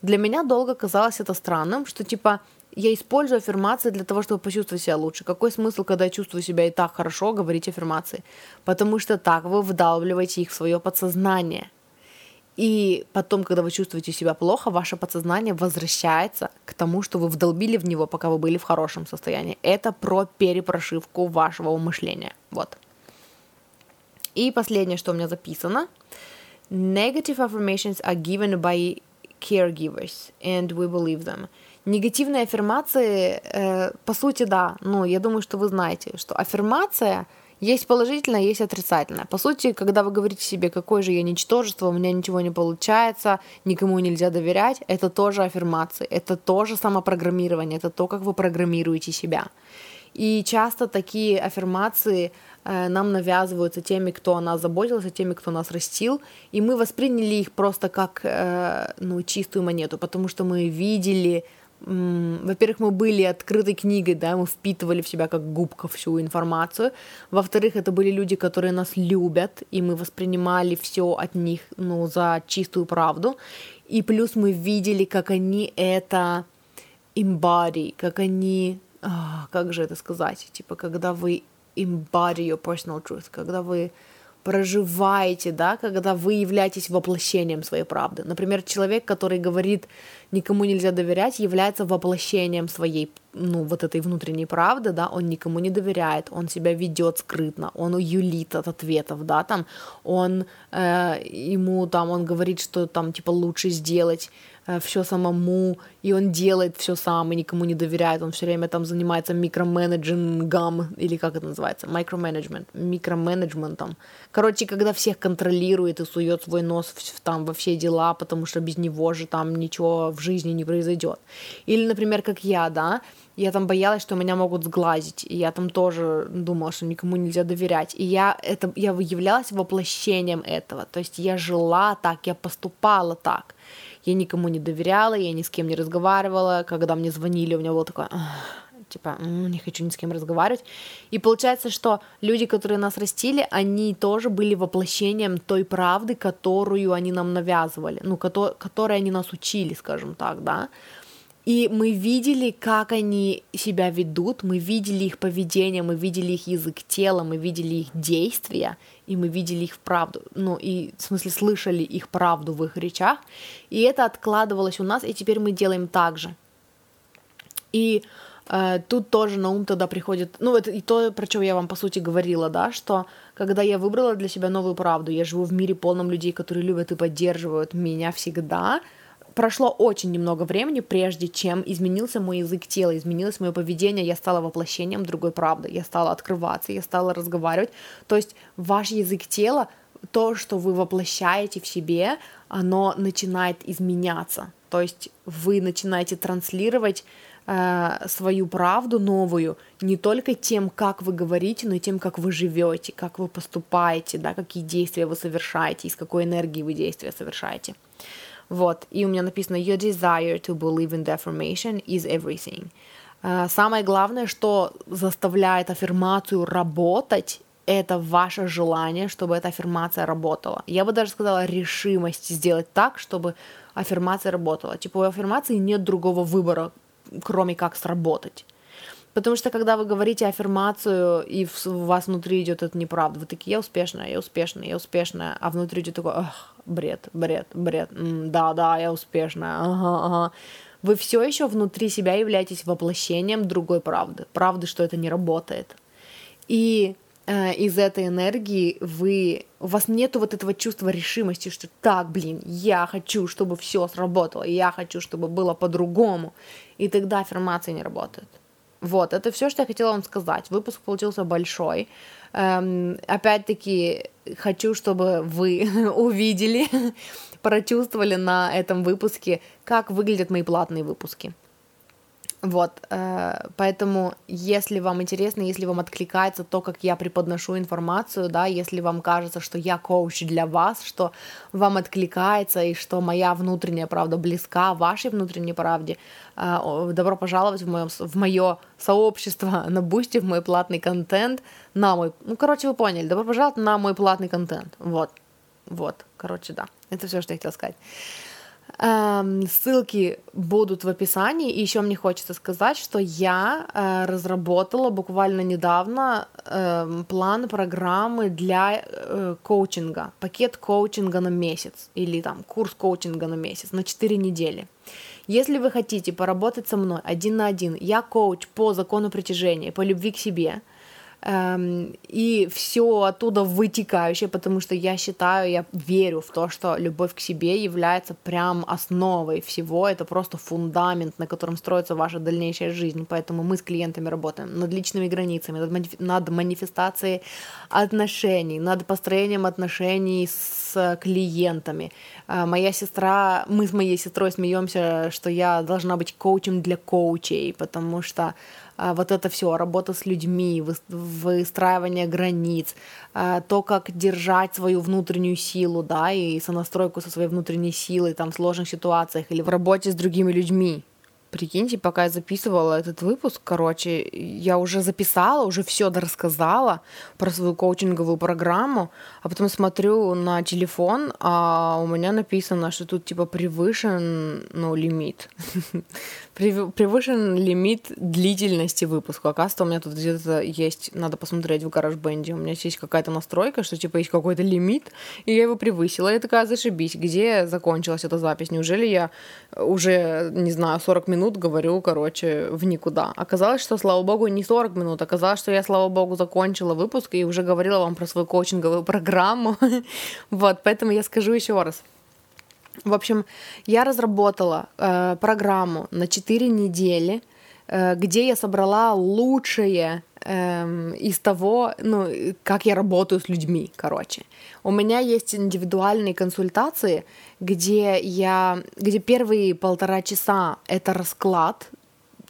Для меня долго казалось это странным, что типа я использую аффирмации для того, чтобы почувствовать себя лучше. Какой смысл, когда я чувствую себя и так хорошо, говорить аффирмации? Потому что так вы вдалбливаете их в свое подсознание. И потом, когда вы чувствуете себя плохо, ваше подсознание возвращается к тому, что вы вдолбили в него, пока вы были в хорошем состоянии. Это про перепрошивку вашего мышления. Вот. И последнее, что у меня записано. Negative affirmations are given by caregivers, and we believe them. Негативные аффирмации, э, по сути, да. Ну, я думаю, что вы знаете, что аффирмация есть положительная, есть отрицательная. По сути, когда вы говорите себе, какое же я ничтожество, у меня ничего не получается, никому нельзя доверять, это тоже аффирмации, это тоже самопрограммирование, это то, как вы программируете себя. И часто такие аффирмации э, нам навязываются теми, кто о нас заботился, теми, кто нас растил, и мы восприняли их просто как э, ну, чистую монету, потому что мы видели во-первых, мы были открытой книгой, да, мы впитывали в себя как губка всю информацию. Во-вторых, это были люди, которые нас любят, и мы воспринимали все от них, ну, за чистую правду. И плюс мы видели, как они это embody, как они, а, как же это сказать, типа, когда вы embody your personal truth, когда вы проживаете, да, когда вы являетесь воплощением своей правды. Например, человек, который говорит, никому нельзя доверять, является воплощением своей, ну, вот этой внутренней правды, да, он никому не доверяет, он себя ведет скрытно, он юлит от ответов, да, там, он, э, ему там, он говорит, что там, типа, лучше сделать, все самому, и он делает все сам, и никому не доверяет, он все время там занимается микроменеджингом, или как это называется, микроменеджмент, микроменеджментом. Короче, когда всех контролирует и сует свой нос в, там во все дела, потому что без него же там ничего в жизни не произойдет. Или, например, как я, да, я там боялась, что меня могут сглазить, и я там тоже думала, что никому нельзя доверять. И я, это, я являлась воплощением этого, то есть я жила так, я поступала так. Я никому не доверяла, я ни с кем не разговаривала. Когда мне звонили, у меня было такое, типа, не хочу ни с кем разговаривать. И получается, что люди, которые нас растили, они тоже были воплощением той правды, которую они нам навязывали, ну, которой они нас учили, скажем так, да. И мы видели, как они себя ведут, мы видели их поведение, мы видели их язык тела, мы видели их действия, и мы видели их правду, ну и в смысле слышали их правду в их речах, и это откладывалось у нас, и теперь мы делаем так же. И э, тут тоже на ум тогда приходит, ну это и то, про что я вам по сути говорила, да, что когда я выбрала для себя новую правду, я живу в мире полном людей, которые любят и поддерживают меня всегда, прошло очень немного времени, прежде чем изменился мой язык тела, изменилось мое поведение, я стала воплощением другой правды, я стала открываться, я стала разговаривать. То есть ваш язык тела, то, что вы воплощаете в себе, оно начинает изменяться. То есть вы начинаете транслировать э, свою правду новую не только тем, как вы говорите, но и тем, как вы живете, как вы поступаете, да, какие действия вы совершаете, из какой энергии вы действия совершаете. Вот, и у меня написано «Your desire to believe in affirmation is everything». Uh, самое главное, что заставляет аффирмацию работать, это ваше желание, чтобы эта аффирмация работала. Я бы даже сказала решимость сделать так, чтобы аффирмация работала. Типа у аффирмации нет другого выбора, кроме как сработать. Потому что когда вы говорите аффирмацию, и у вас внутри идет это неправда, вы такие, я успешная, я успешная, я успешная, а внутри идет такой, ах, бред, бред, бред, да, да, я успешная, ага, ага. Вы все еще внутри себя являетесь воплощением другой правды, правды, что это не работает. И э, из этой энергии вы, у вас нету вот этого чувства решимости, что так, блин, я хочу, чтобы все сработало, я хочу, чтобы было по-другому, и тогда аффирмации не работают. Вот, это все, что я хотела вам сказать. Выпуск получился большой. Эм, опять-таки, хочу, чтобы вы увидели, прочувствовали на этом выпуске, как выглядят мои платные выпуски. Вот, э, поэтому, если вам интересно, если вам откликается то, как я преподношу информацию, да, если вам кажется, что я коуч для вас, что вам откликается и что моя внутренняя правда близка вашей внутренней правде, э, добро пожаловать в мое, в мое сообщество на Boosty, в мой платный контент, на мой, ну, короче, вы поняли, добро пожаловать на мой платный контент, вот, вот, короче, да, это все, что я хотела сказать. Эм, ссылки будут в описании. И еще мне хочется сказать, что я э, разработала буквально недавно э, план программы для э, коучинга, пакет коучинга на месяц или там курс коучинга на месяц на 4 недели. Если вы хотите поработать со мной один на один, я коуч по закону притяжения, по любви к себе – Эм, и все оттуда вытекающее, потому что я считаю, я верю в то, что любовь к себе является прям основой всего, это просто фундамент, на котором строится ваша дальнейшая жизнь, поэтому мы с клиентами работаем над личными границами, над, маниф- над манифестацией отношений, над построением отношений с клиентами. Э, моя сестра, мы с моей сестрой смеемся, что я должна быть коучем для коучей, потому что вот это все, работа с людьми, выстраивание границ, а, то, как держать свою внутреннюю силу, да, и сонастройку со своей внутренней силой там, в сложных ситуациях или в работе с другими людьми. Прикиньте, пока я записывала этот выпуск, короче, я уже записала, уже все рассказала про свою коучинговую программу, а потом смотрю на телефон, а у меня написано, что тут типа превышен, ну, лимит. Превышен лимит длительности выпуска. Оказывается, у меня тут где-то есть, надо посмотреть в GarageBand, у меня есть какая-то настройка, что типа есть какой-то лимит, и я его превысила. Я такая, зашибись, где закончилась эта запись? Неужели я уже, не знаю, 40 минут минут говорю, короче, в никуда. Оказалось, что, слава богу, не 40 минут. Оказалось, что я, слава богу, закончила выпуск и уже говорила вам про свою коучинговую программу. вот, поэтому я скажу еще раз. В общем, я разработала э, программу на 4 недели, э, где я собрала лучшее эм, из того, ну, как я работаю с людьми, короче. У меня есть индивидуальные консультации, где я, где первые полтора часа это расклад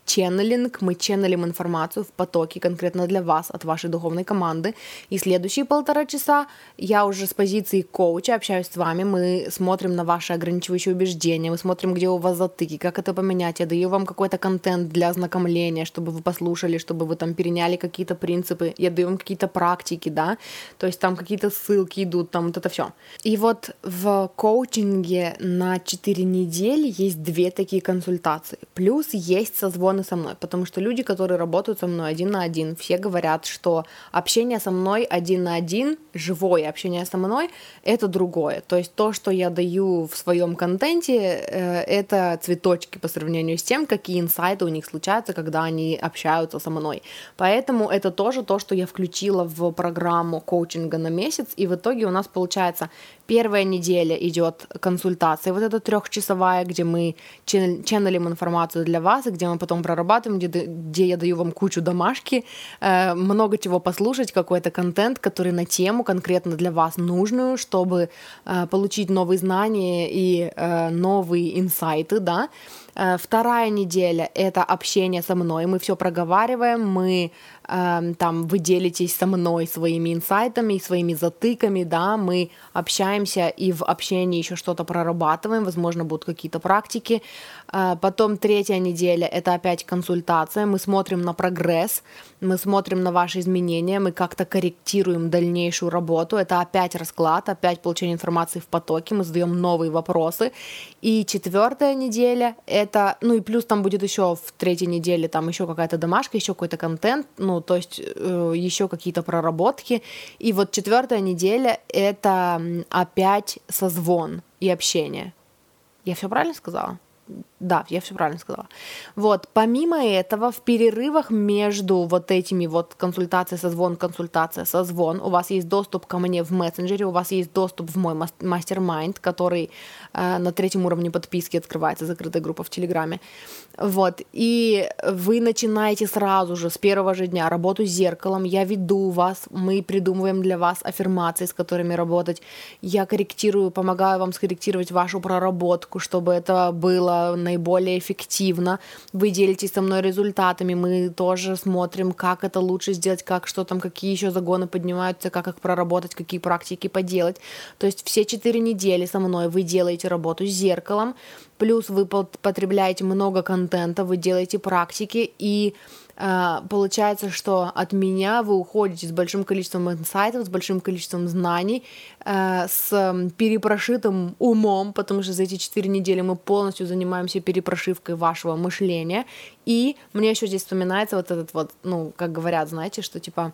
ченнелинг, мы ченнелим информацию в потоке конкретно для вас, от вашей духовной команды. И следующие полтора часа я уже с позиции коуча общаюсь с вами, мы смотрим на ваши ограничивающие убеждения, мы смотрим, где у вас затыки, как это поменять. Я даю вам какой-то контент для ознакомления, чтобы вы послушали, чтобы вы там переняли какие-то принципы, я даю вам какие-то практики, да, то есть там какие-то ссылки идут, там вот это все. И вот в коучинге на 4 недели есть две такие консультации. Плюс есть созвон созвоны со мной, потому что люди, которые работают со мной один на один, все говорят, что общение со мной один на один, живое общение со мной, это другое. То есть то, что я даю в своем контенте, э, это цветочки по сравнению с тем, какие инсайты у них случаются, когда они общаются со мной. Поэтому это тоже то, что я включила в программу коучинга на месяц, и в итоге у нас получается Первая неделя идет консультация, вот эта трехчасовая, где мы ченнелим информацию для вас, где мы потом прорабатываем, где, где я даю вам кучу домашки, э, много чего послушать, какой-то контент, который на тему конкретно для вас нужную, чтобы э, получить новые знания и э, новые инсайты, да. Э, вторая неделя — это общение со мной. Мы все проговариваем, мы э, там вы делитесь со мной своими инсайтами, своими затыками, да, мы общаемся и в общении еще что-то прорабатываем, возможно, будут какие-то практики. Э, потом третья неделя — это опять консультация, мы смотрим на прогресс, мы смотрим на ваши изменения, мы как-то корректируем дальнейшую работу. Это опять расклад, опять получение информации в потоке, мы задаем новые вопросы. И четвертая неделя — это, ну и плюс там будет еще в третьей неделе там еще какая-то домашка, еще какой-то контент, ну то есть э, еще какие-то проработки. И вот четвертая неделя — это опять созвон и общение. Я все правильно сказала? Да, я все правильно сказала. Вот, помимо этого, в перерывах между вот этими вот консультация, созвон, консультация, созвон, у вас есть доступ ко мне в мессенджере, у вас есть доступ в мой мастер-майнд, который э, на третьем уровне подписки открывается, закрытая группа в Телеграме. Вот, и вы начинаете сразу же, с первого же дня, работу с зеркалом, я веду вас, мы придумываем для вас аффирмации, с которыми работать, я корректирую, помогаю вам скорректировать вашу проработку, чтобы это было на наиболее эффективно. Вы делитесь со мной результатами, мы тоже смотрим, как это лучше сделать, как что там, какие еще загоны поднимаются, как их проработать, какие практики поделать. То есть все четыре недели со мной вы делаете работу с зеркалом, плюс вы потребляете много контента, вы делаете практики и получается, что от меня вы уходите с большим количеством инсайтов, с большим количеством знаний, а, с перепрошитым умом, потому что за эти четыре недели мы полностью занимаемся перепрошивкой вашего мышления. И мне еще здесь вспоминается вот этот вот, ну, как говорят, знаете, что типа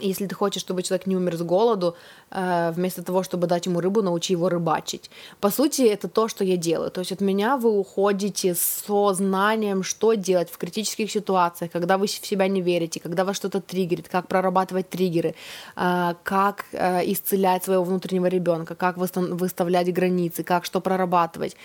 если ты хочешь, чтобы человек не умер с голоду, э, вместо того, чтобы дать ему рыбу, научи его рыбачить. По сути, это то, что я делаю. То есть от меня вы уходите со знанием, что делать в критических ситуациях, когда вы в себя не верите, когда вас что-то триггерит, как прорабатывать триггеры, э, как э, исцелять своего внутреннего ребенка, как выставлять границы, как что прорабатывать.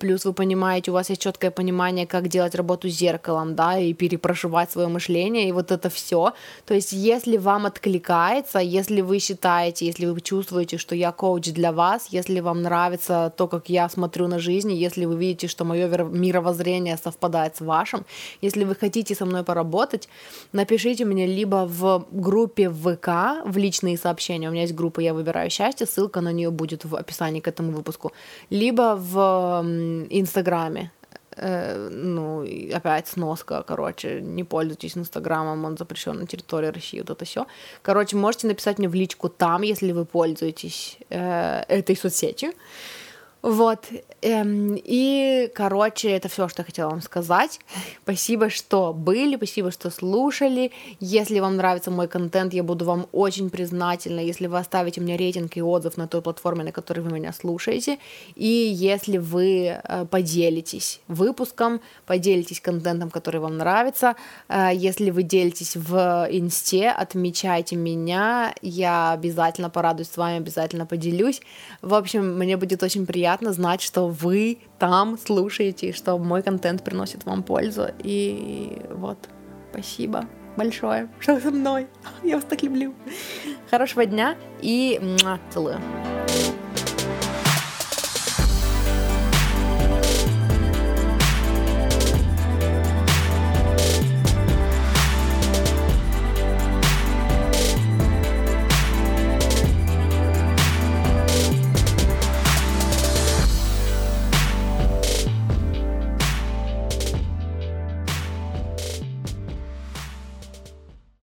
Плюс вы понимаете, у вас есть четкое понимание, как делать работу с зеркалом, да, и перепрошивать свое мышление, и вот это все. То есть если вам откликается, если вы считаете, если вы чувствуете, что я коуч для вас, если вам нравится то, как я смотрю на жизнь, если вы видите, что мое мировоззрение совпадает с вашим, если вы хотите со мной поработать, напишите мне либо в группе ВК, в личные сообщения, у меня есть группа «Я выбираю счастье», ссылка на нее будет в описании к этому выпуску, либо в Инстаграме, ну, опять сноска, короче, не пользуйтесь Инстаграмом, он запрещен на территории России, вот это все. Короче, можете написать мне в личку там, если вы пользуетесь э, этой соцсетью. Вот. Эм, и, короче, это все, что я хотела вам сказать. Спасибо, что были, спасибо, что слушали. Если вам нравится мой контент, я буду вам очень признательна, если вы оставите мне рейтинг и отзыв на той платформе, на которой вы меня слушаете. И если вы э, поделитесь выпуском, поделитесь контентом, который вам нравится. Э, если вы делитесь в инсте, отмечайте меня. Я обязательно порадуюсь с вами, обязательно поделюсь. В общем, мне будет очень приятно приятно знать, что вы там слушаете, что мой контент приносит вам пользу. И вот, спасибо большое, что со мной. Я вас так люблю. Хорошего дня и целую.